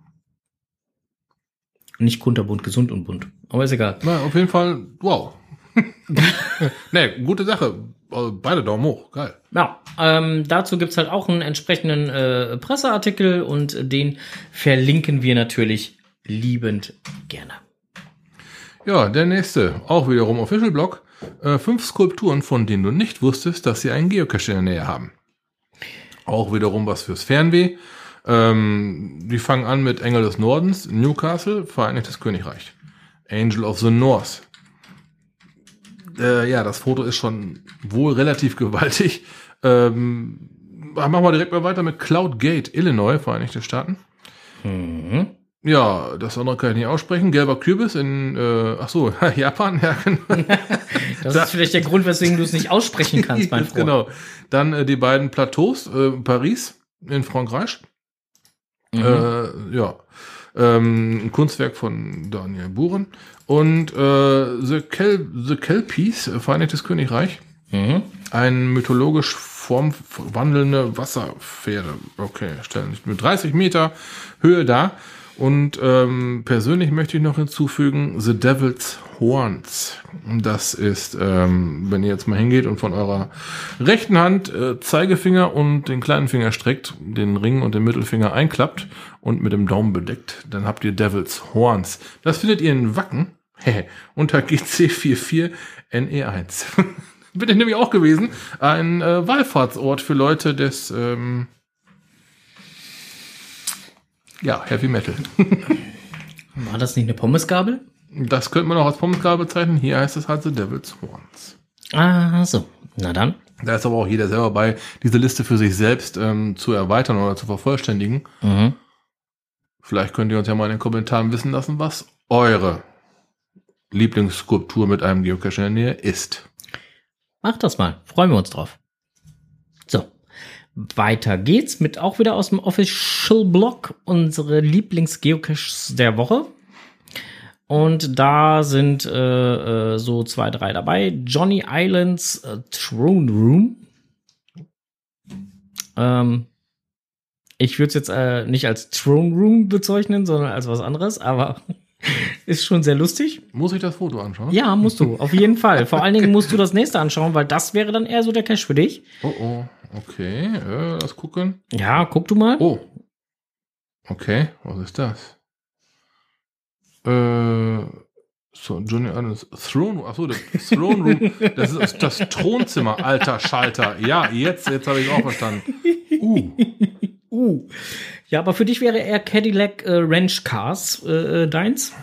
nicht Kunterbund, gesund und bunt. Aber ist egal. Na, auf jeden Fall, wow. *laughs* ne, gute Sache. Also Beide Daumen hoch. Geil. Ja, ähm, dazu gibt's halt auch einen entsprechenden äh, Presseartikel und den verlinken wir natürlich liebend gerne. Ja, der nächste. Auch wiederum Official Blog. Äh, fünf Skulpturen, von denen du nicht wusstest, dass sie einen Geocache in der Nähe haben. Auch wiederum was fürs Fernweh. Ähm, die fangen an mit Engel des Nordens, Newcastle, Vereinigtes Königreich. Angel of the North. Äh, ja, das Foto ist schon wohl relativ *laughs* gewaltig. Ähm, machen wir direkt mal weiter mit Cloud Gate, Illinois, Vereinigte Staaten. Mhm. Ja, das andere kann ich nicht aussprechen. Gelber Kürbis in, äh, ach so, *laughs* Japan, ja, genau. *laughs* Das ist vielleicht der Grund, weswegen du es nicht aussprechen kannst, mein *laughs* Freund. genau. Dann äh, die beiden Plateaus, äh, Paris in Frankreich. Mhm. Äh, ja. Ähm, ein Kunstwerk von Daniel Buren. Und äh, The, Kel The Kelpies, äh, Vereinigtes Königreich. Mhm. Ein mythologisch formwandelnde Wasserpferde. Okay, stellen sich mit 30 Meter Höhe dar. Und ähm, persönlich möchte ich noch hinzufügen, The Devil's Horns. Das ist, ähm, wenn ihr jetzt mal hingeht und von eurer rechten Hand äh, Zeigefinger und den kleinen Finger streckt, den Ring und den Mittelfinger einklappt und mit dem Daumen bedeckt, dann habt ihr Devils Horns. Das findet ihr in Wacken unter GC44NE1. *laughs* Bin ich nämlich auch gewesen. Ein äh, Wallfahrtsort für Leute des ähm, ja, Heavy Metal. *laughs* War das nicht eine Pommesgabel? Das könnte man auch als Pommesgabel bezeichnen. Hier heißt es halt The Devil's Horns. Ah, so. Na dann. Da ist aber auch jeder selber bei, diese Liste für sich selbst ähm, zu erweitern oder zu vervollständigen. Mhm. Vielleicht könnt ihr uns ja mal in den Kommentaren wissen lassen, was eure Lieblingsskulptur mit einem Geocache in der Nähe ist. Macht das mal. Freuen wir uns drauf. Weiter geht's mit auch wieder aus dem Official Blog unsere Lieblingsgeocaches der Woche. Und da sind äh, äh, so zwei, drei dabei. Johnny Islands äh, Throne Room. Ähm, ich würde es jetzt äh, nicht als Throne Room bezeichnen, sondern als was anderes, aber ist schon sehr lustig. Muss ich das Foto anschauen? Ja, musst du, auf jeden Fall. *laughs* Vor allen Dingen musst du das nächste anschauen, weil das wäre dann eher so der Cache für dich. Oh, oh, okay. Äh, lass gucken. Ja, guck du mal. Oh. Okay, was ist das? Äh, so, Johnny Adams Throne, achso, das *laughs* Throne Room, das ist das Thronzimmer, alter Schalter. Ja, jetzt, jetzt habe ich auch verstanden. *laughs* Uh. *laughs* Uh. Ja, aber für dich wäre eher Cadillac äh, Ranch Cars äh, äh, deins.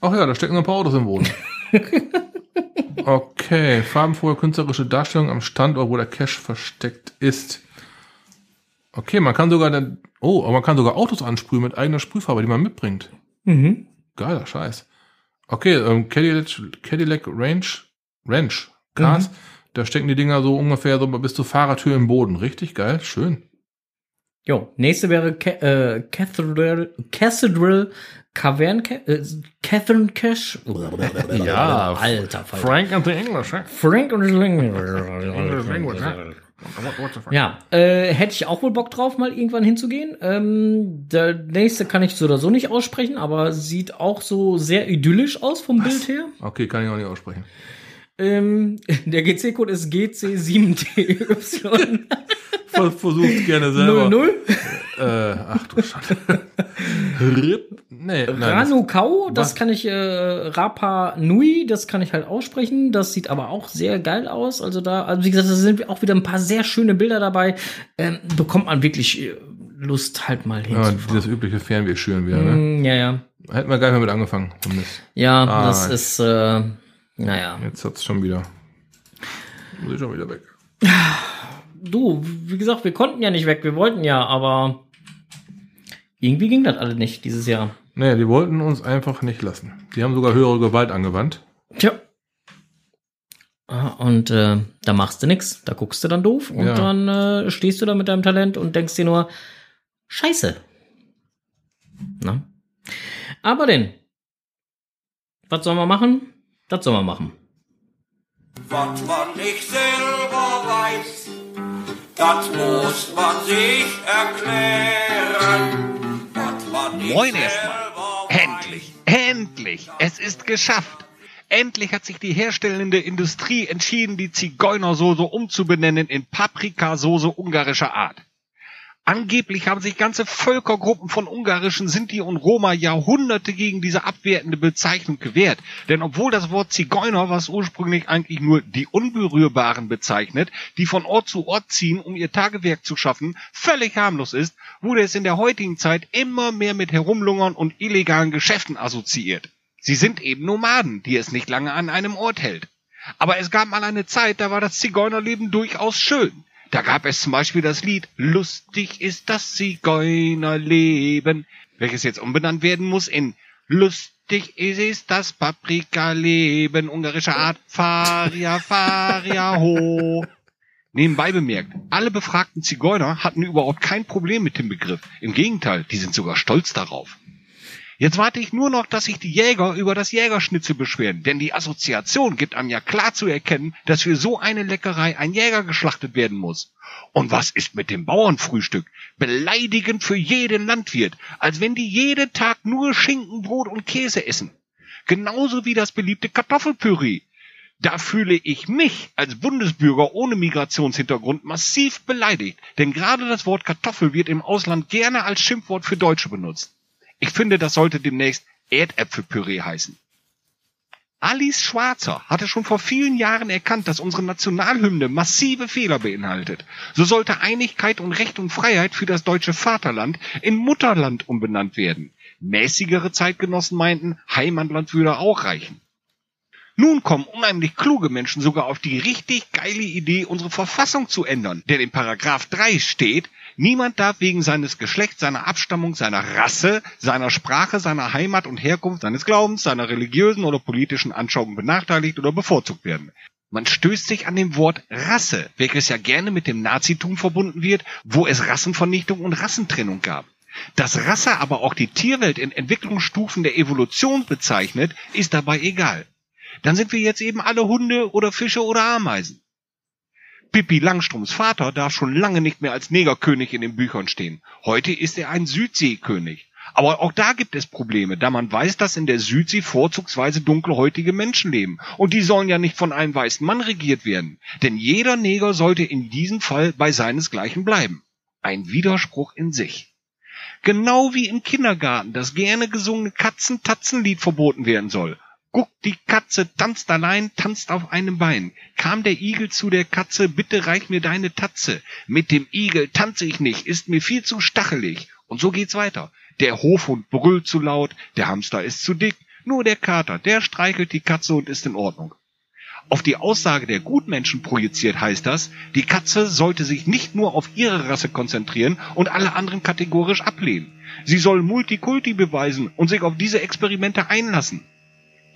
Ach ja, da stecken noch ein paar Autos im Boden. *laughs* Okay, farbenfrohe künstlerische Darstellung am Standort, wo der Cache versteckt ist. Okay, man kann sogar dann, oh, aber man kann sogar Autos ansprühen mit eigener Sprühfarbe, die man mitbringt. Mhm. Geiler Scheiß. Okay, ähm, Cadillac, Cadillac Range, Ranch Cars, da stecken die Dinger so ungefähr so bis zur Fahrertür im Boden. Richtig geil, schön. Jo, nächste wäre Ca äh, Cathedral, Cathedral Cavern, äh, Catherine Cash. *laughs* Ja, alter Fall. Frank and the English, eh? Frank und language, *laughs* Ja, äh, hätte ich auch wohl Bock drauf, mal irgendwann hinzugehen. Ähm, der nächste kann ich so oder so nicht aussprechen, aber sieht auch so sehr idyllisch aus vom Bild her. Okay, kann ich auch nicht aussprechen. Ähm, *laughs* der GC-Code ist GC7TY. Vers- Versucht gerne selber. 00. Äh, ach du Schande. Rip, nee, nein, das- Ranukau, das Was? kann ich, äh, Rapa Nui, das kann ich halt aussprechen. Das sieht aber auch sehr geil aus. Also da, also wie gesagt, da sind auch wieder ein paar sehr schöne Bilder dabei. Ähm, bekommt man wirklich äh, Lust, halt mal Ja, hinzufahren. das übliche Fernwehschüren wieder, ne? Mm, ja, ja. Hätten wir gar nicht mehr mit angefangen. Ja, Ah, das ist, äh, naja. Jetzt hat's schon wieder. Muss ich schon wieder weg. Du, wie gesagt, wir konnten ja nicht weg, wir wollten ja, aber irgendwie ging das alle nicht dieses Jahr. Nee, die wollten uns einfach nicht lassen. Die haben sogar höhere Gewalt angewandt. Tja. Ah, Und äh, da machst du nix, da guckst du dann doof und Ja. dann äh, stehst du da mit deinem Talent und denkst dir nur, Scheiße. Na? Aber denn, was soll man machen? Das soll man machen. Was man nicht selber weiß, das muss man sich erklären. Was man nicht Moin erstmal. Endlich, endlich, es ist geschafft. Endlich hat sich die herstellende Industrie entschieden, die Zigeunersoße umzubenennen in Paprikasoße ungarischer Art. Angeblich haben sich ganze Völkergruppen von ungarischen Sinti und Roma Jahrhunderte gegen diese abwertende Bezeichnung gewehrt. Denn obwohl das Wort Zigeuner, was ursprünglich eigentlich nur die Unberührbaren bezeichnet, die von Ort zu Ort ziehen, um ihr Tagewerk zu schaffen, völlig harmlos ist, wurde es in der heutigen Zeit immer mehr mit Herumlungern und illegalen Geschäften assoziiert. Sie sind eben Nomaden, die es nicht lange an einem Ort hält. Aber es gab mal eine Zeit, da war das Zigeunerleben durchaus schön. Da gab es zum Beispiel das Lied Lustig ist das Zigeunerleben, welches jetzt umbenannt werden muss in Lustig ist es das Paprikaleben ungarischer Art Faria Faria ho. Nebenbei bemerkt, alle befragten Zigeuner hatten überhaupt kein Problem mit dem Begriff. Im Gegenteil, die sind sogar stolz darauf. Jetzt warte ich nur noch, dass sich die Jäger über das Jägerschnitzel beschweren, denn die Assoziation gibt einem ja klar zu erkennen, dass für so eine Leckerei ein Jäger geschlachtet werden muss. Und was ist mit dem Bauernfrühstück? Beleidigend für jeden Landwirt, als wenn die jeden Tag nur Schinken, Brot und Käse essen. Genauso wie das beliebte Kartoffelpüree. Da fühle ich mich als Bundesbürger ohne Migrationshintergrund massiv beleidigt, denn gerade das Wort Kartoffel wird im Ausland gerne als Schimpfwort für Deutsche benutzt. Ich finde, das sollte demnächst Erdäpfelpüree heißen. Alice Schwarzer hatte schon vor vielen Jahren erkannt, dass unsere Nationalhymne massive Fehler beinhaltet. So sollte Einigkeit und Recht und Freiheit für das deutsche Vaterland in Mutterland umbenannt werden. Mäßigere Zeitgenossen meinten, Heimatland würde auch reichen. Nun kommen unheimlich kluge Menschen sogar auf die richtig geile Idee, unsere Verfassung zu ändern. Denn in Paragraph 3 steht, niemand darf wegen seines Geschlechts, seiner Abstammung, seiner Rasse, seiner Sprache, seiner Heimat und Herkunft, seines Glaubens, seiner religiösen oder politischen Anschauung benachteiligt oder bevorzugt werden. Man stößt sich an dem Wort Rasse, welches ja gerne mit dem Nazitum verbunden wird, wo es Rassenvernichtung und Rassentrennung gab. Dass Rasse aber auch die Tierwelt in Entwicklungsstufen der Evolution bezeichnet, ist dabei egal. Dann sind wir jetzt eben alle Hunde oder Fische oder Ameisen. Pippi Langstroms Vater darf schon lange nicht mehr als Negerkönig in den Büchern stehen. Heute ist er ein Südseekönig. Aber auch da gibt es Probleme, da man weiß, dass in der Südsee vorzugsweise dunkelhäutige Menschen leben. Und die sollen ja nicht von einem weißen Mann regiert werden. Denn jeder Neger sollte in diesem Fall bei seinesgleichen bleiben. Ein Widerspruch in sich. Genau wie im Kindergarten das gerne gesungene Katzen-Tatzen-Lied verboten werden soll. Guck, die Katze tanzt allein, tanzt auf einem Bein. Kam der Igel zu der Katze, bitte reich mir deine Tatze. Mit dem Igel tanze ich nicht, ist mir viel zu stachelig. Und so geht's weiter. Der Hofhund brüllt zu laut, der Hamster ist zu dick, nur der Kater, der streichelt die Katze und ist in Ordnung. Auf die Aussage der Gutmenschen projiziert heißt das, die Katze sollte sich nicht nur auf ihre Rasse konzentrieren und alle anderen kategorisch ablehnen. Sie soll Multikulti beweisen und sich auf diese Experimente einlassen.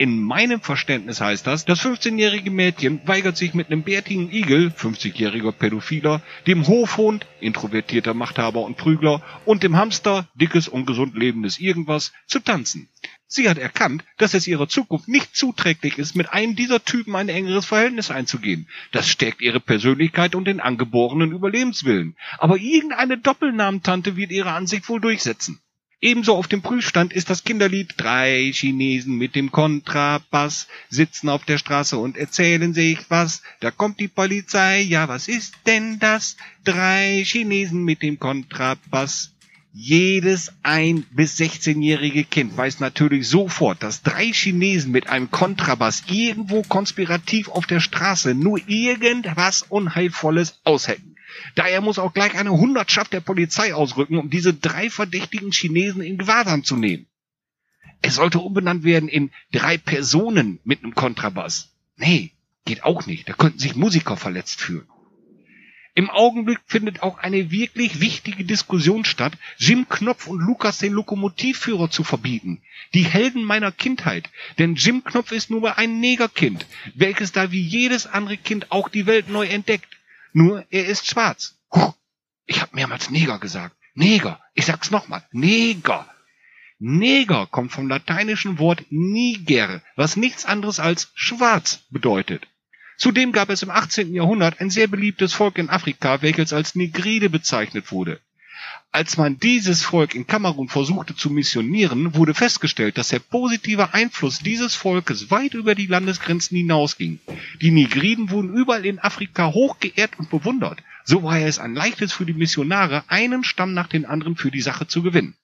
In meinem Verständnis heißt das, das 15-jährige Mädchen weigert sich mit einem bärtigen Igel, 50-jähriger Pädophiler, dem Hofhund, introvertierter Machthaber und Prügler, und dem Hamster, dickes, ungesund lebendes Irgendwas, zu tanzen. Sie hat erkannt, dass es ihrer Zukunft nicht zuträglich ist, mit einem dieser Typen ein engeres Verhältnis einzugehen. Das stärkt ihre Persönlichkeit und den angeborenen Überlebenswillen. Aber irgendeine Doppelnamentante wird ihre Ansicht wohl durchsetzen. Ebenso auf dem Prüfstand ist das Kinderlied Drei Chinesen mit dem Kontrabass sitzen auf der Straße und erzählen sich was. Da kommt die Polizei, ja was ist denn das? Drei Chinesen mit dem Kontrabass. Jedes ein bis 16-jährige Kind weiß natürlich sofort, dass drei Chinesen mit einem Kontrabass irgendwo konspirativ auf der Straße nur irgendwas Unheilvolles aushecken. Daher muss auch gleich eine Hundertschaft der Polizei ausrücken, um diese drei verdächtigen Chinesen in Gewahrsam zu nehmen. Es sollte umbenannt werden in drei Personen mit einem Kontrabass. Nee, geht auch nicht. Da könnten sich Musiker verletzt fühlen. Im Augenblick findet auch eine wirklich wichtige Diskussion statt, Jim Knopf und Lukas den Lokomotivführer zu verbieten. Die Helden meiner Kindheit. Denn Jim Knopf ist nur ein Negerkind, welches da wie jedes andere Kind auch die Welt neu entdeckt. Nur er ist schwarz. Huch, ich habe mehrmals Neger gesagt. Neger. Ich sag's nochmal. Neger. Neger kommt vom lateinischen Wort niger, was nichts anderes als schwarz bedeutet. Zudem gab es im 18. Jahrhundert ein sehr beliebtes Volk in Afrika, welches als Negride bezeichnet wurde. Als man dieses Volk in Kamerun versuchte zu missionieren, wurde festgestellt, dass der positive Einfluss dieses Volkes weit über die Landesgrenzen hinausging. Die Negriden wurden überall in Afrika hoch geehrt und bewundert. So war es ein leichtes für die Missionare, einen Stamm nach den anderen für die Sache zu gewinnen.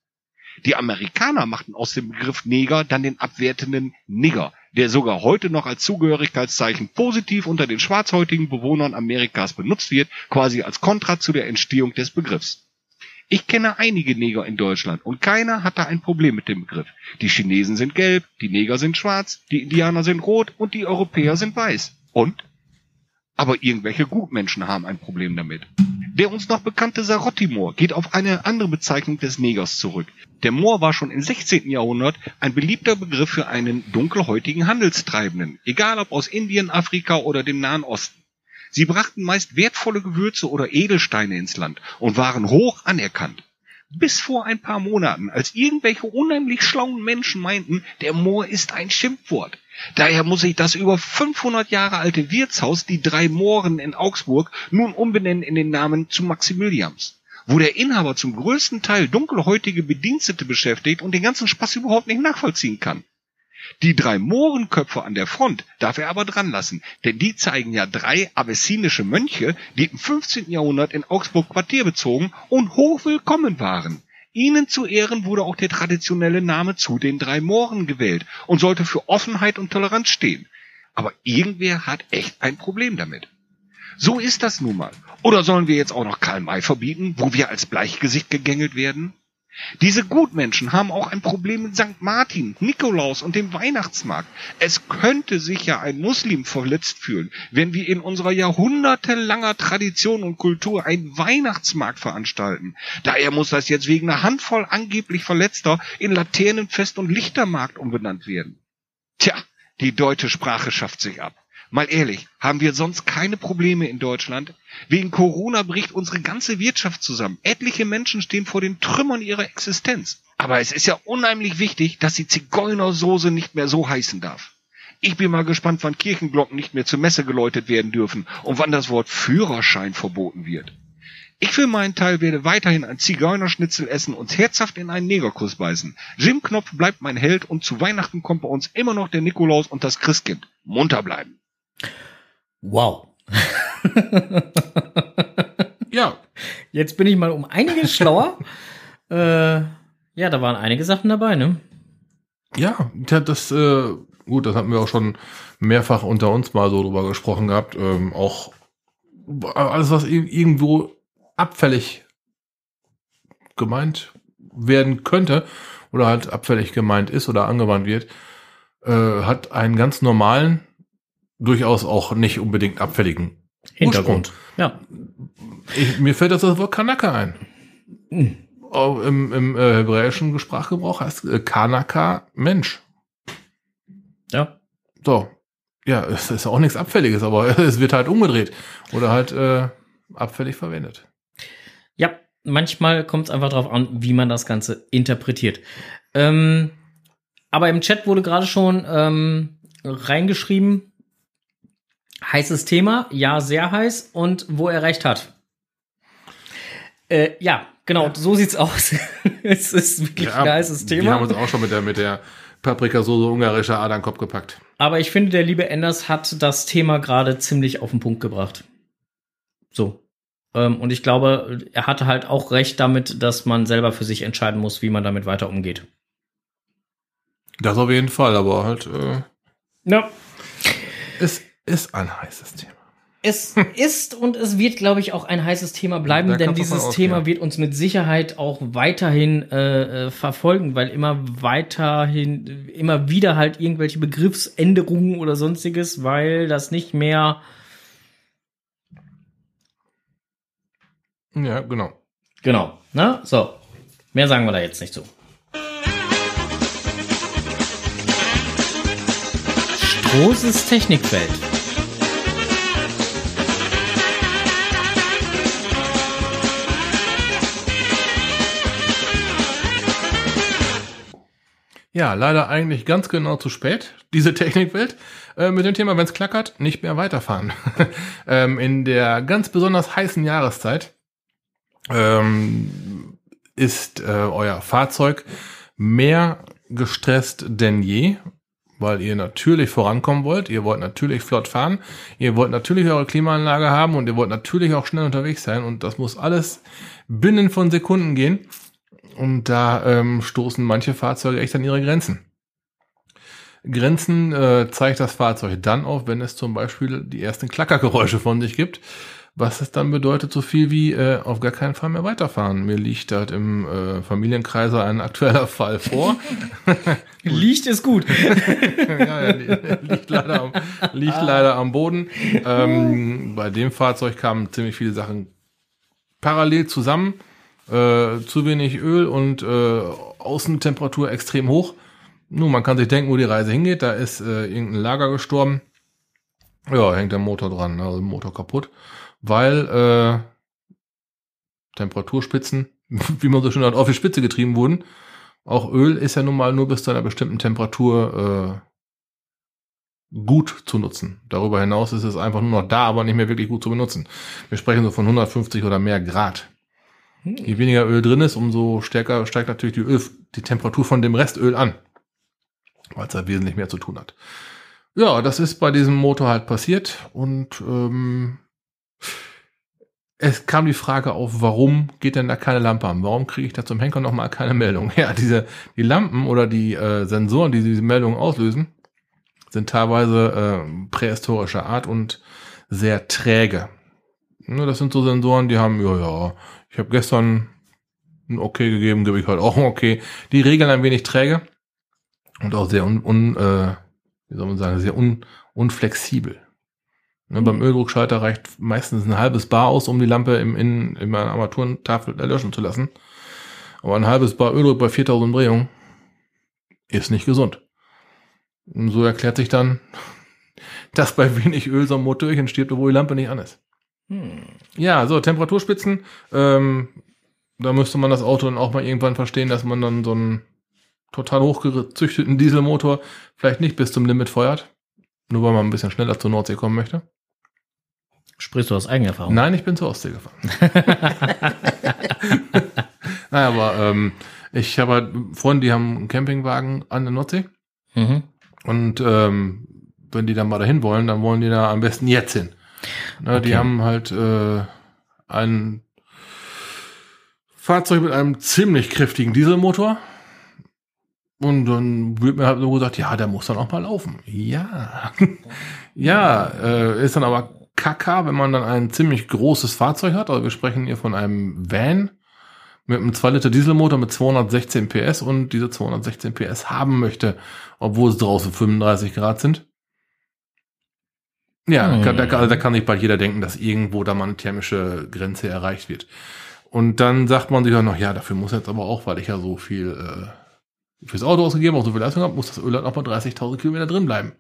Die Amerikaner machten aus dem Begriff Neger dann den abwertenden Nigger, der sogar heute noch als Zugehörigkeitszeichen positiv unter den schwarzhäutigen Bewohnern Amerikas benutzt wird, quasi als Kontra zu der Entstehung des Begriffs. Ich kenne einige Neger in Deutschland und keiner hat da ein Problem mit dem Begriff. Die Chinesen sind gelb, die Neger sind schwarz, die Indianer sind rot und die Europäer sind weiß. Und? Aber irgendwelche Gutmenschen haben ein Problem damit. Der uns noch bekannte Sarotti-Moor geht auf eine andere Bezeichnung des Negers zurück. Der Moor war schon im 16. Jahrhundert ein beliebter Begriff für einen dunkelhäutigen Handelstreibenden, egal ob aus Indien, Afrika oder dem Nahen Osten. Sie brachten meist wertvolle Gewürze oder Edelsteine ins Land und waren hoch anerkannt. Bis vor ein paar Monaten, als irgendwelche unheimlich schlauen Menschen meinten, der Moor ist ein Schimpfwort. Daher muss sich das über 500 Jahre alte Wirtshaus, die drei Mooren in Augsburg, nun umbenennen in den Namen zu Maximilians. Wo der Inhaber zum größten Teil dunkelhäutige Bedienstete beschäftigt und den ganzen Spaß überhaupt nicht nachvollziehen kann. Die drei Mohrenköpfe an der Front darf er aber dran lassen, denn die zeigen ja drei abessinische Mönche, die im 15. Jahrhundert in Augsburg Quartier bezogen und hochwillkommen waren. Ihnen zu Ehren wurde auch der traditionelle Name zu den drei Mohren gewählt und sollte für Offenheit und Toleranz stehen. Aber irgendwer hat echt ein Problem damit. So ist das nun mal. Oder sollen wir jetzt auch noch Karl May verbieten, wo wir als Bleichgesicht gegängelt werden? Diese Gutmenschen haben auch ein Problem mit St. Martin, Nikolaus und dem Weihnachtsmarkt. Es könnte sich ja ein Muslim verletzt fühlen, wenn wir in unserer jahrhundertelanger Tradition und Kultur einen Weihnachtsmarkt veranstalten. Daher muss das jetzt wegen einer Handvoll angeblich Verletzter in Laternenfest und Lichtermarkt umbenannt werden. Tja, die deutsche Sprache schafft sich ab. Mal ehrlich, haben wir sonst keine Probleme in Deutschland? Wegen Corona bricht unsere ganze Wirtschaft zusammen. Etliche Menschen stehen vor den Trümmern ihrer Existenz. Aber es ist ja unheimlich wichtig, dass die Zigeunersoße nicht mehr so heißen darf. Ich bin mal gespannt, wann Kirchenglocken nicht mehr zur Messe geläutet werden dürfen und wann das Wort Führerschein verboten wird. Ich für meinen Teil werde weiterhin ein Zigeunerschnitzel essen und herzhaft in einen Negerkuss beißen. Jim Knopf bleibt mein Held und zu Weihnachten kommt bei uns immer noch der Nikolaus und das Christkind. Munter bleiben. Wow. Ja, Jetzt bin ich mal um einiges schlauer. *laughs* äh, ja, da waren einige Sachen dabei, ne? ja, das, äh, gut, das hatten wir auch schon mehrfach unter uns mal so drüber gesprochen gehabt. Ähm, auch alles, was ir- irgendwo abfällig gemeint werden könnte oder halt abfällig gemeint ist oder angewandt wird, äh, hat einen ganz normalen, durchaus auch nicht unbedingt abfälligen Hintergrund. Ja. Ich, mir fällt das das Wort Kanaka ein. Auch Im, im äh, hebräischen Sprachgebrauch heißt äh, Kanaka Mensch. Ja. So. Ja, es ist auch nichts Abfälliges, aber *laughs* es wird halt umgedreht oder halt äh, abfällig verwendet. Ja, manchmal kommt es einfach darauf an, wie man das Ganze interpretiert. Ähm, aber im Chat wurde gerade schon ähm, reingeschrieben, heißes Thema, ja, sehr heiß und wo er recht hat. Äh, ja, genau, so sieht's aus. *laughs* es ist wirklich ein heißes Wir haben Thema. uns auch schon mit der, mit der Paprikasoße ungarischer Ader an den Kopf gepackt. Aber ich finde, der liebe Enders hat das Thema gerade ziemlich auf den Punkt gebracht. So. Ähm, und ich glaube, er hatte halt auch recht damit, dass man selber für sich entscheiden muss, wie man damit weiter umgeht. Das auf jeden Fall, aber halt, äh, Ja. es ist ein heißes Thema. Es *laughs* ist und es wird, glaube ich, auch ein heißes Thema bleiben, Da denn dieses. Thema wird uns mit Sicherheit auch weiterhin äh, äh, verfolgen, weil immer weiterhin, immer wieder halt irgendwelche Begriffsänderungen oder sonstiges, weil das nicht mehr Ja, genau. Genau. Na, so. Mehr sagen wir da jetzt nicht zu. Strohses Technikwelt. Ja, leider eigentlich ganz genau zu spät, diese Technikwelt. Äh, mit dem Thema, wenn es klackert, nicht mehr weiterfahren. *laughs* ähm, in der ganz besonders heißen Jahreszeit ähm, ist äh, euer Fahrzeug mehr gestresst denn je, weil ihr natürlich vorankommen wollt. Ihr wollt natürlich flott fahren. Ihr wollt natürlich eure Klimaanlage haben und ihr wollt natürlich auch schnell unterwegs sein. Und das muss alles binnen von Sekunden gehen. Und da ähm, stoßen manche Fahrzeuge echt an ihre Grenzen. Grenzen äh, zeigt das Fahrzeug dann auf, wenn es zum Beispiel die ersten Klackergeräusche von sich gibt. Was es dann bedeutet, so viel wie äh, auf gar keinen Fall mehr weiterfahren. Mir liegt halt im äh, Familienkreise ein aktueller Fall vor. *laughs* Liegt ist gut. *laughs* ja, ja, li- liegt, leider am, liegt leider am Boden. Ähm, bei dem Fahrzeug kamen ziemlich viele Sachen parallel zusammen. Äh, zu wenig Öl und äh, Außentemperatur extrem hoch. Nun, man kann sich denken, wo die Reise hingeht. Da ist äh, irgendein Lager gestorben. Ja, hängt der Motor dran, also Motor kaputt. Weil äh, Temperaturspitzen, *laughs* wie man so schön hat, auf die Spitze getrieben wurden. Auch Öl ist ja nun mal nur bis zu einer bestimmten Temperatur äh, gut zu nutzen. Darüber hinaus ist es einfach nur noch da, aber nicht mehr wirklich gut zu benutzen. Wir sprechen so von 150 oder mehr Grad. Je weniger Öl drin ist, umso stärker steigt natürlich die, Öl, die Temperatur von dem Restöl an. weil es da wesentlich mehr zu tun hat. Ja, das ist bei diesem Motor halt passiert und ähm, es kam die Frage auf, warum geht denn da keine Lampe an? Warum kriege ich da zum Henker nochmal keine Meldung? *laughs* Ja, diese, die Lampen oder die äh, Sensoren, die diese Meldungen auslösen, sind teilweise äh, prähistorischer Art und sehr träge. Ne, das sind so Sensoren, die haben, ja, ja, ich habe gestern ein Okay gegeben, gebe ich heute auch ein Okay. Die regeln ein wenig träge und auch sehr un, un äh, wie soll man sagen, sehr un, unflexibel. Ne, beim Öldruckschalter reicht meistens ein halbes Bar aus, um die Lampe im, in, in meiner Armaturentafel erlöschen zu lassen. Aber ein halbes Bar Öldruck bei 4000 Umdrehungen ist nicht gesund. Und so erklärt sich dann, *laughs* dass bei wenig Öl so ein Motorchen stirbt, obwohl die Lampe nicht an ist. Hm. Ja, so Temperaturspitzen. Ähm, da müsste man das Auto dann auch mal irgendwann verstehen, dass man dann so einen total hochgezüchteten Dieselmotor vielleicht nicht bis zum Limit feuert. Nur weil man ein bisschen schneller zur Nordsee kommen möchte. Sprichst du aus eigener Erfahrung? Nein, ich bin zur Ostsee gefahren. *laughs* naja, aber ähm, ich habe halt Freunde, die haben einen Campingwagen an der Nordsee. Mhm. Und ähm, wenn die dann mal dahin wollen, dann wollen die da am besten jetzt hin. Ne, Die Okay. haben halt äh, ein Fahrzeug mit einem ziemlich kräftigen Dieselmotor. Und dann wird mir halt so gesagt, ja, der muss dann auch mal laufen. Ja. *laughs* ja, äh, ist dann aber kacka, wenn man dann ein ziemlich großes Fahrzeug hat. Also wir sprechen hier von einem Van mit einem 2 Liter Dieselmotor mit 216 PS und diese 216 PS haben möchte, obwohl es draußen 35 Grad sind. Ja, Hm. da, kann- da kann sich bald jeder denken, dass irgendwo da mal eine thermische Grenze erreicht wird. Und dann sagt man sich auch noch, ja, dafür muss jetzt aber auch, weil ich ja so viel äh, fürs Auto ausgegeben, auch so viel Leistung habe, muss das Öl halt auch mal 30.000 Kilometer drin bleiben.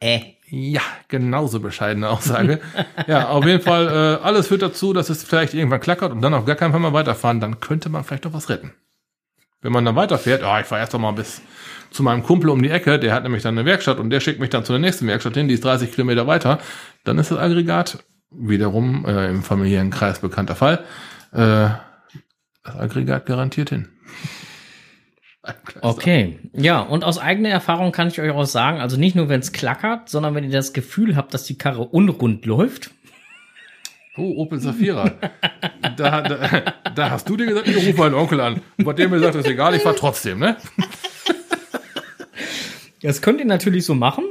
Äh. Ja, genauso bescheidene Aussage. ja, auf jeden Fall, äh, alles führt dazu, dass es vielleicht irgendwann klackert und dann auf gar keinen Fall mal weiterfahren. Dann könnte man vielleicht doch was retten. Wenn man dann weiterfährt, ah, ich fahre erst doch mal bis zu meinem Kumpel um die Ecke, der hat nämlich dann eine Werkstatt und der schickt mich dann zu der nächsten Werkstatt hin, die ist 30 Kilometer weiter. Dann ist das Aggregat wiederum äh, im familiären Kreis bekannter Fall. Äh, das Aggregat garantiert hin. Okay, ja, und aus eigener Erfahrung kann ich euch auch sagen, also nicht nur, wenn es klackert, sondern wenn ihr das Gefühl habt, dass die Karre unrund läuft. Oh, Opel Safira. da, da, da hast du dir gesagt, ich rufe meinen Onkel an. Und bei dem mir gesagt, das ist egal, ich fahr trotzdem, ne? Das könnt ihr natürlich so machen.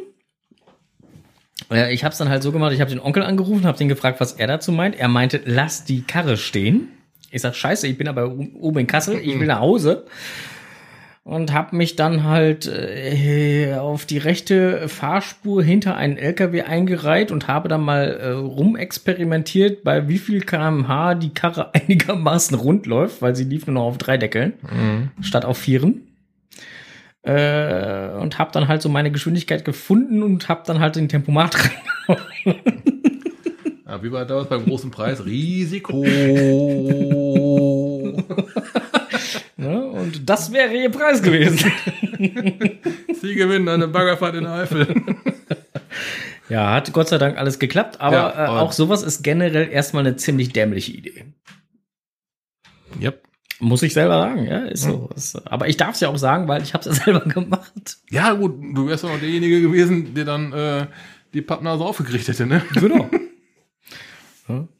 Ich habe es dann halt so gemacht, ich habe den Onkel angerufen, habe den gefragt, was er dazu meint. Er meinte, lass die Karre stehen. Ich sag, scheiße, ich bin aber oben in Kassel, ich will nach Hause. Und habe mich dann halt äh, auf die rechte Fahrspur hinter einen LKW eingereiht und habe dann mal äh, rumexperimentiert, bei wie viel kmh die Karre *laughs* einigermaßen rund läuft, weil sie lief nur noch auf drei Deckeln statt auf vieren. Äh, und habe dann halt so meine Geschwindigkeit gefunden und habe dann halt den Tempomat *laughs* rein. Ja, wie war das beim großen Preis? Risiko. *laughs* ne? Und das wäre ihr Preis gewesen. *laughs* Sie gewinnen eine Baggerfahrt in Eifel. ja, hat Gott sei Dank alles geklappt, aber Ja, äh, auch sowas ist generell erstmal eine ziemlich dämliche Idee. Yep. Muss ich selber sagen, ja, ist so. Ist, aber ich darf es ja auch sagen, weil ich habe es ja *laughs* selber gemacht. Ja, gut, du wärst doch noch derjenige gewesen, der dann äh, die Pappnase aufgekriegt hätte, ne? Genau. *laughs*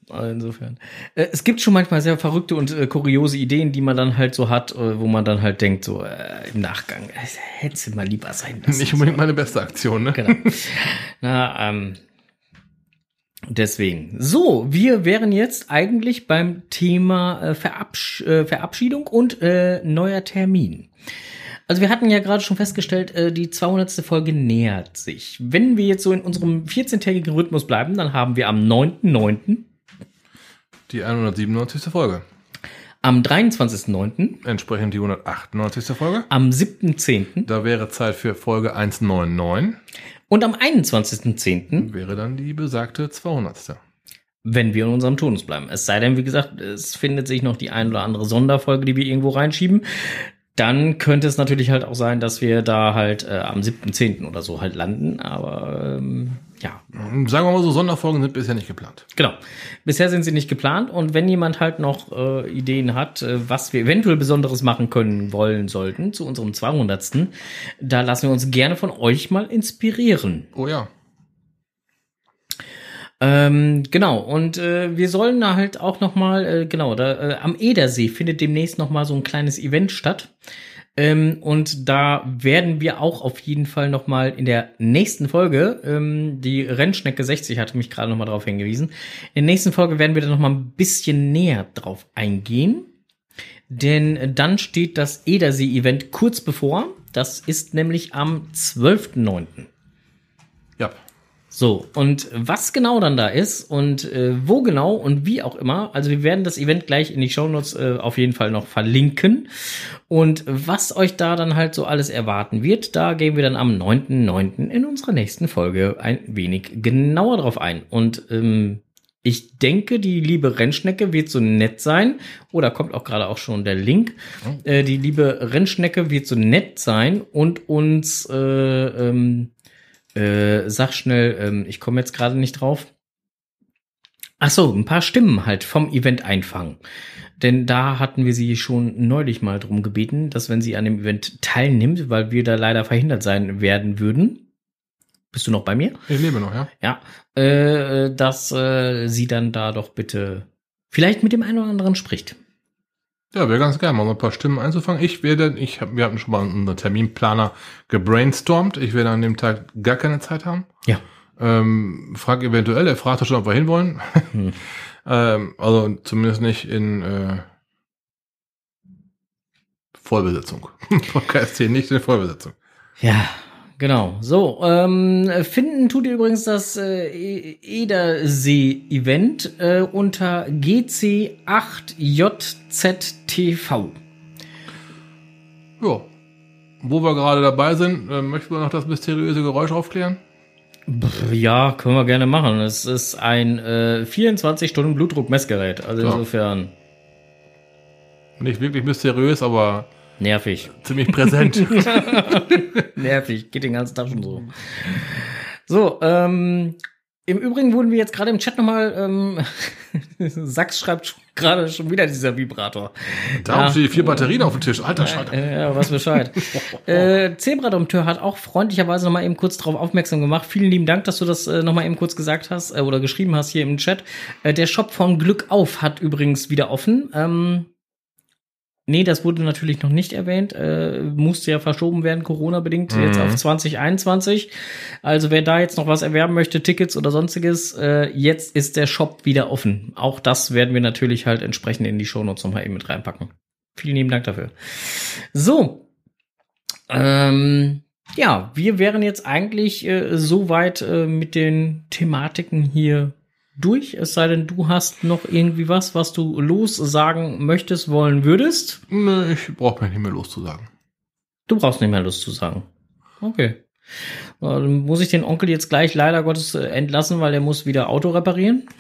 Also insofern. Äh, es gibt schon manchmal sehr verrückte und äh, kuriose Ideen, die man dann halt so hat, äh, wo man dann halt denkt, so äh, im Nachgang, äh, hätte mal lieber sein lassen. Nicht unbedingt meine beste Aktion, ne? Genau. Na, ähm, deswegen. So, wir wären jetzt eigentlich beim Thema äh, Verabsch äh, Verabschiedung und äh, neuer Termin. Also wir hatten ja gerade schon festgestellt, äh, die 200. Folge nähert sich. Wenn wir jetzt so in unserem 14-tägigen Rhythmus bleiben, dann haben wir am 9.9., Die 197. Folge. am 23.9., Entsprechend die 198. Folge. am 7.10. Da wäre Zeit für Folge 199. und am 21.10., Wäre dann die besagte 200. wenn wir in unserem Turnus bleiben. Es sei denn, wie gesagt, es findet sich noch die ein oder andere Sonderfolge, die wir irgendwo reinschieben. Dann könnte es natürlich halt auch sein, dass wir da halt äh, am 7.10. oder so halt landen. Aber ähm, ja, Sagen wir mal so, Sonderfolgen sind bisher nicht geplant. Genau. Bisher sind sie nicht geplant und wenn jemand halt noch äh, Ideen hat, äh, was wir eventuell Besonderes machen können, wollen, sollten, zu unserem 200. Da lassen wir uns gerne von euch mal inspirieren. Oh ja. Ähm, genau, und äh, wir sollen da halt auch noch mal, äh, genau, da, äh, am Edersee findet demnächst noch mal so ein kleines Event statt. Ähm, und da werden wir auch auf jeden Fall noch mal in der nächsten Folge, ähm, die Rennschnecke 60 hatte mich gerade noch mal darauf hingewiesen, in der nächsten Folge werden wir da noch mal ein bisschen näher drauf eingehen. Denn dann steht das Edersee-Event kurz bevor. Das ist nämlich am 12.09. So, und was genau dann da ist und äh, wo genau und wie auch immer, also wir werden das Event gleich in die Shownotes äh, auf jeden Fall noch verlinken. Und was euch da dann halt so alles erwarten wird, da gehen wir dann am 9.9. in unserer nächsten Folge ein wenig genauer drauf ein. Und ähm, ich denke, die liebe Rennschnecke wird so nett sein, oder kommt auch gerade auch schon der Link. Äh, die liebe Rennschnecke wird so nett sein und uns äh, ähm, äh, sag schnell, ähm, ich komme jetzt gerade nicht drauf. Ach so, ein paar Stimmen halt vom Event einfangen. Denn da hatten wir sie schon neulich mal drum gebeten, dass wenn sie an dem Event teilnimmt, weil wir da leider verhindert sein werden würden. Bist du noch bei mir? Ich lebe noch, ja. Ja, äh, dass äh, sie dann da doch bitte vielleicht mit dem einen oder anderen spricht. Ja, wäre ganz geil, mal ein paar Stimmen einzufangen. Ich werde, ich hab, wir hatten schon mal unseren Terminplaner gebrainstormt. Ich werde an dem Tag gar keine Zeit haben. Ja. Ähm, frag eventuell, er fragte schon, ob wir hinwollen. Hm. *laughs* ähm, also zumindest nicht in äh, Vollbesetzung. *laughs* Von KST nicht in Vollbesetzung. Ja, genau. So, ähm, finden tut ihr übrigens das äh, E- Edersee-Event äh, unter GC8JZTV. Ja. Wo wir gerade dabei sind, äh, möchten wir noch das mysteriöse Geräusch aufklären? Ja, können wir gerne machen. Es ist ein äh, 24-Stunden-Blutdruck-Messgerät. Also Ja. insofern Nicht wirklich mysteriös, aber nervig. ziemlich präsent. *laughs* Nervig, geht den ganzen Tag schon so. So, ähm, im Übrigen wurden wir jetzt gerade im Chat nochmal, ähm, *laughs* Sachs schreibt gerade schon wieder dieser Vibrator. Da haben sie vier Batterien auf dem Tisch. Alter Schalter. Äh, ja, was Bescheid. *laughs* äh, Zebradompteur hat auch freundlicherweise nochmal eben kurz darauf aufmerksam gemacht. Vielen lieben Dank, dass du das äh, nochmal eben kurz gesagt hast äh, oder geschrieben hast hier im Chat. Äh, der Shop von Glück auf hat übrigens wieder offen. Ähm, nee, das wurde natürlich noch nicht erwähnt. Äh, musste ja verschoben werden, Corona-bedingt, jetzt auf 2021. Also wer da jetzt noch was erwerben möchte, Tickets oder sonstiges, äh, jetzt ist der Shop wieder offen. Auch das werden wir natürlich halt entsprechend in die Shownotes nochmal eben mit reinpacken. Vielen lieben Dank dafür. So. Ähm, ja, wir wären jetzt eigentlich äh, soweit äh, mit den Thematiken hier durch. Es sei denn, du hast noch irgendwie was, was du lossagen möchtest, wollen würdest. Ich brauche mich nicht mehr loszusagen. Du brauchst nicht mehr Lust zu sagen. Okay. Dann muss ich den Onkel jetzt gleich leider Gottes äh, entlassen, weil er muss wieder Auto reparieren. *laughs*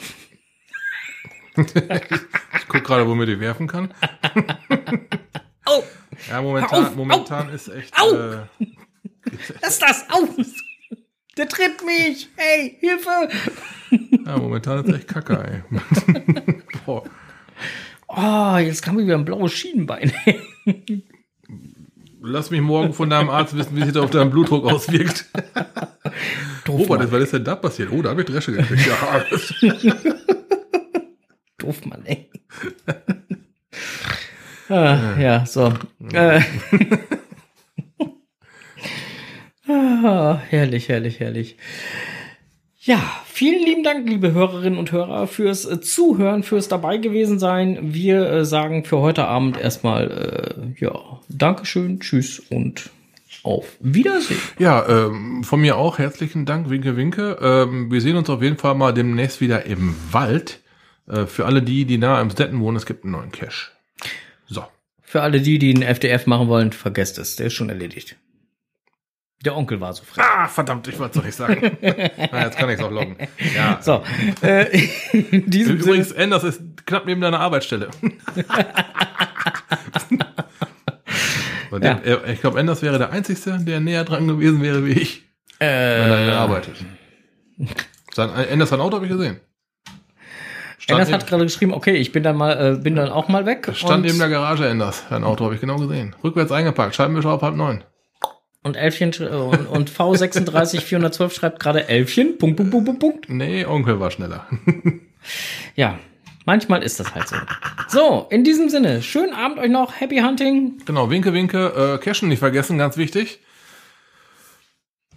Ich guck gerade, womit ich werfen kann. *laughs* Au! Ja, momentan, momentan ist echt. Au! Äh, *laughs* Lass das! Au! Der tritt mich! Hey, Hilfe! ja, momentan ist echt Kacke, ey. *laughs* Boah. Oh, jetzt kam mir wieder ein blaues Schienenbein. Lass mich morgen von deinem Arzt wissen, wie sich das auf deinen Blutdruck auswirkt. *laughs* Doof, Robert, Mann. was ist denn da passiert? Oh, da habe ich Dresche gekriegt. Ja. *laughs* Doof, Mann, ey. ah, ja, so. Äh. Ah, herrlich, herrlich, herrlich. Ja, vielen lieben Dank, liebe Hörerinnen und Hörer, fürs äh, Zuhören, fürs dabei gewesen sein. Wir äh, sagen für heute Abend erstmal, äh, ja, Dankeschön, tschüss und auf Wiedersehen. Ja, ähm, von mir auch herzlichen Dank, Winke, Winke. Ähm, wir sehen uns auf jeden Fall mal demnächst wieder im Wald. Äh, für alle die, die nah am Stetten wohnen, es gibt einen neuen Cache. So. Für alle die, die einen FDF machen wollen, vergesst es, der ist schon erledigt. Der Onkel war so frech. Ah, verdammt, ich wollte es doch nicht sagen. *laughs* Na, jetzt kann ich es auch loggen. Ja. So, äh, diesem Sinne. Übrigens, Enders ist knapp neben deiner Arbeitsstelle. *laughs* Ja. der, äh, ich glaube, Enders wäre der Einzige, der näher dran gewesen wäre wie ich, wenn er Äh, gearbeitet. Sein, Enders sein Auto habe ich gesehen. Stand, neben, hat gerade geschrieben, okay, ich bin dann mal, äh, bin dann auch mal weg. stand neben der Garage Enders. Sein Auto habe ich genau gesehen. Rückwärts eingepackt. Scheibenwischer auf halb neun. Und Elfchen äh, und, und V36 412 schreibt gerade Elfchen. Punkt, Punkt, Punkt, Punkt, Punkt. Nee, Onkel war schneller. *laughs* ja, Manchmal ist das halt so. So, in diesem Sinne, schönen Abend euch noch, Happy Hunting. Genau, winke, winke, äh, Cashen nicht vergessen, ganz wichtig.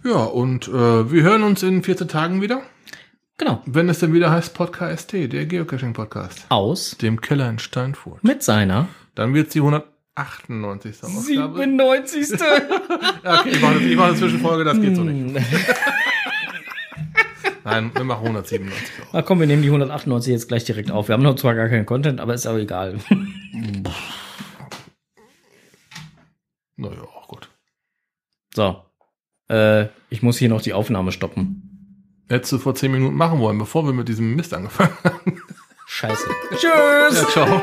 Ja, und äh, wir hören uns in 14 Tagen wieder. Genau. Wenn es denn wieder heißt Podcast T, der Geocaching-Podcast. Aus dem Keller in Steinfurt. Mit seiner. Dann wird die 100. 98. Ausgabe. 97. *laughs* okay, ich mache, eine Zwischenfolge, das geht so nicht. Hm. *laughs* Nein, wir machen 197. Auch. Na komm, wir nehmen die 198 jetzt gleich direkt auf. Wir haben noch zwar gar keinen Content, aber ist aber egal. *laughs* naja, auch gut. So. Äh, ich muss hier noch die Aufnahme stoppen. Hättest du vor 10 Minuten machen wollen, bevor wir mit diesem Mist angefangen haben. Scheiße. Tschüss. Ja, ciao.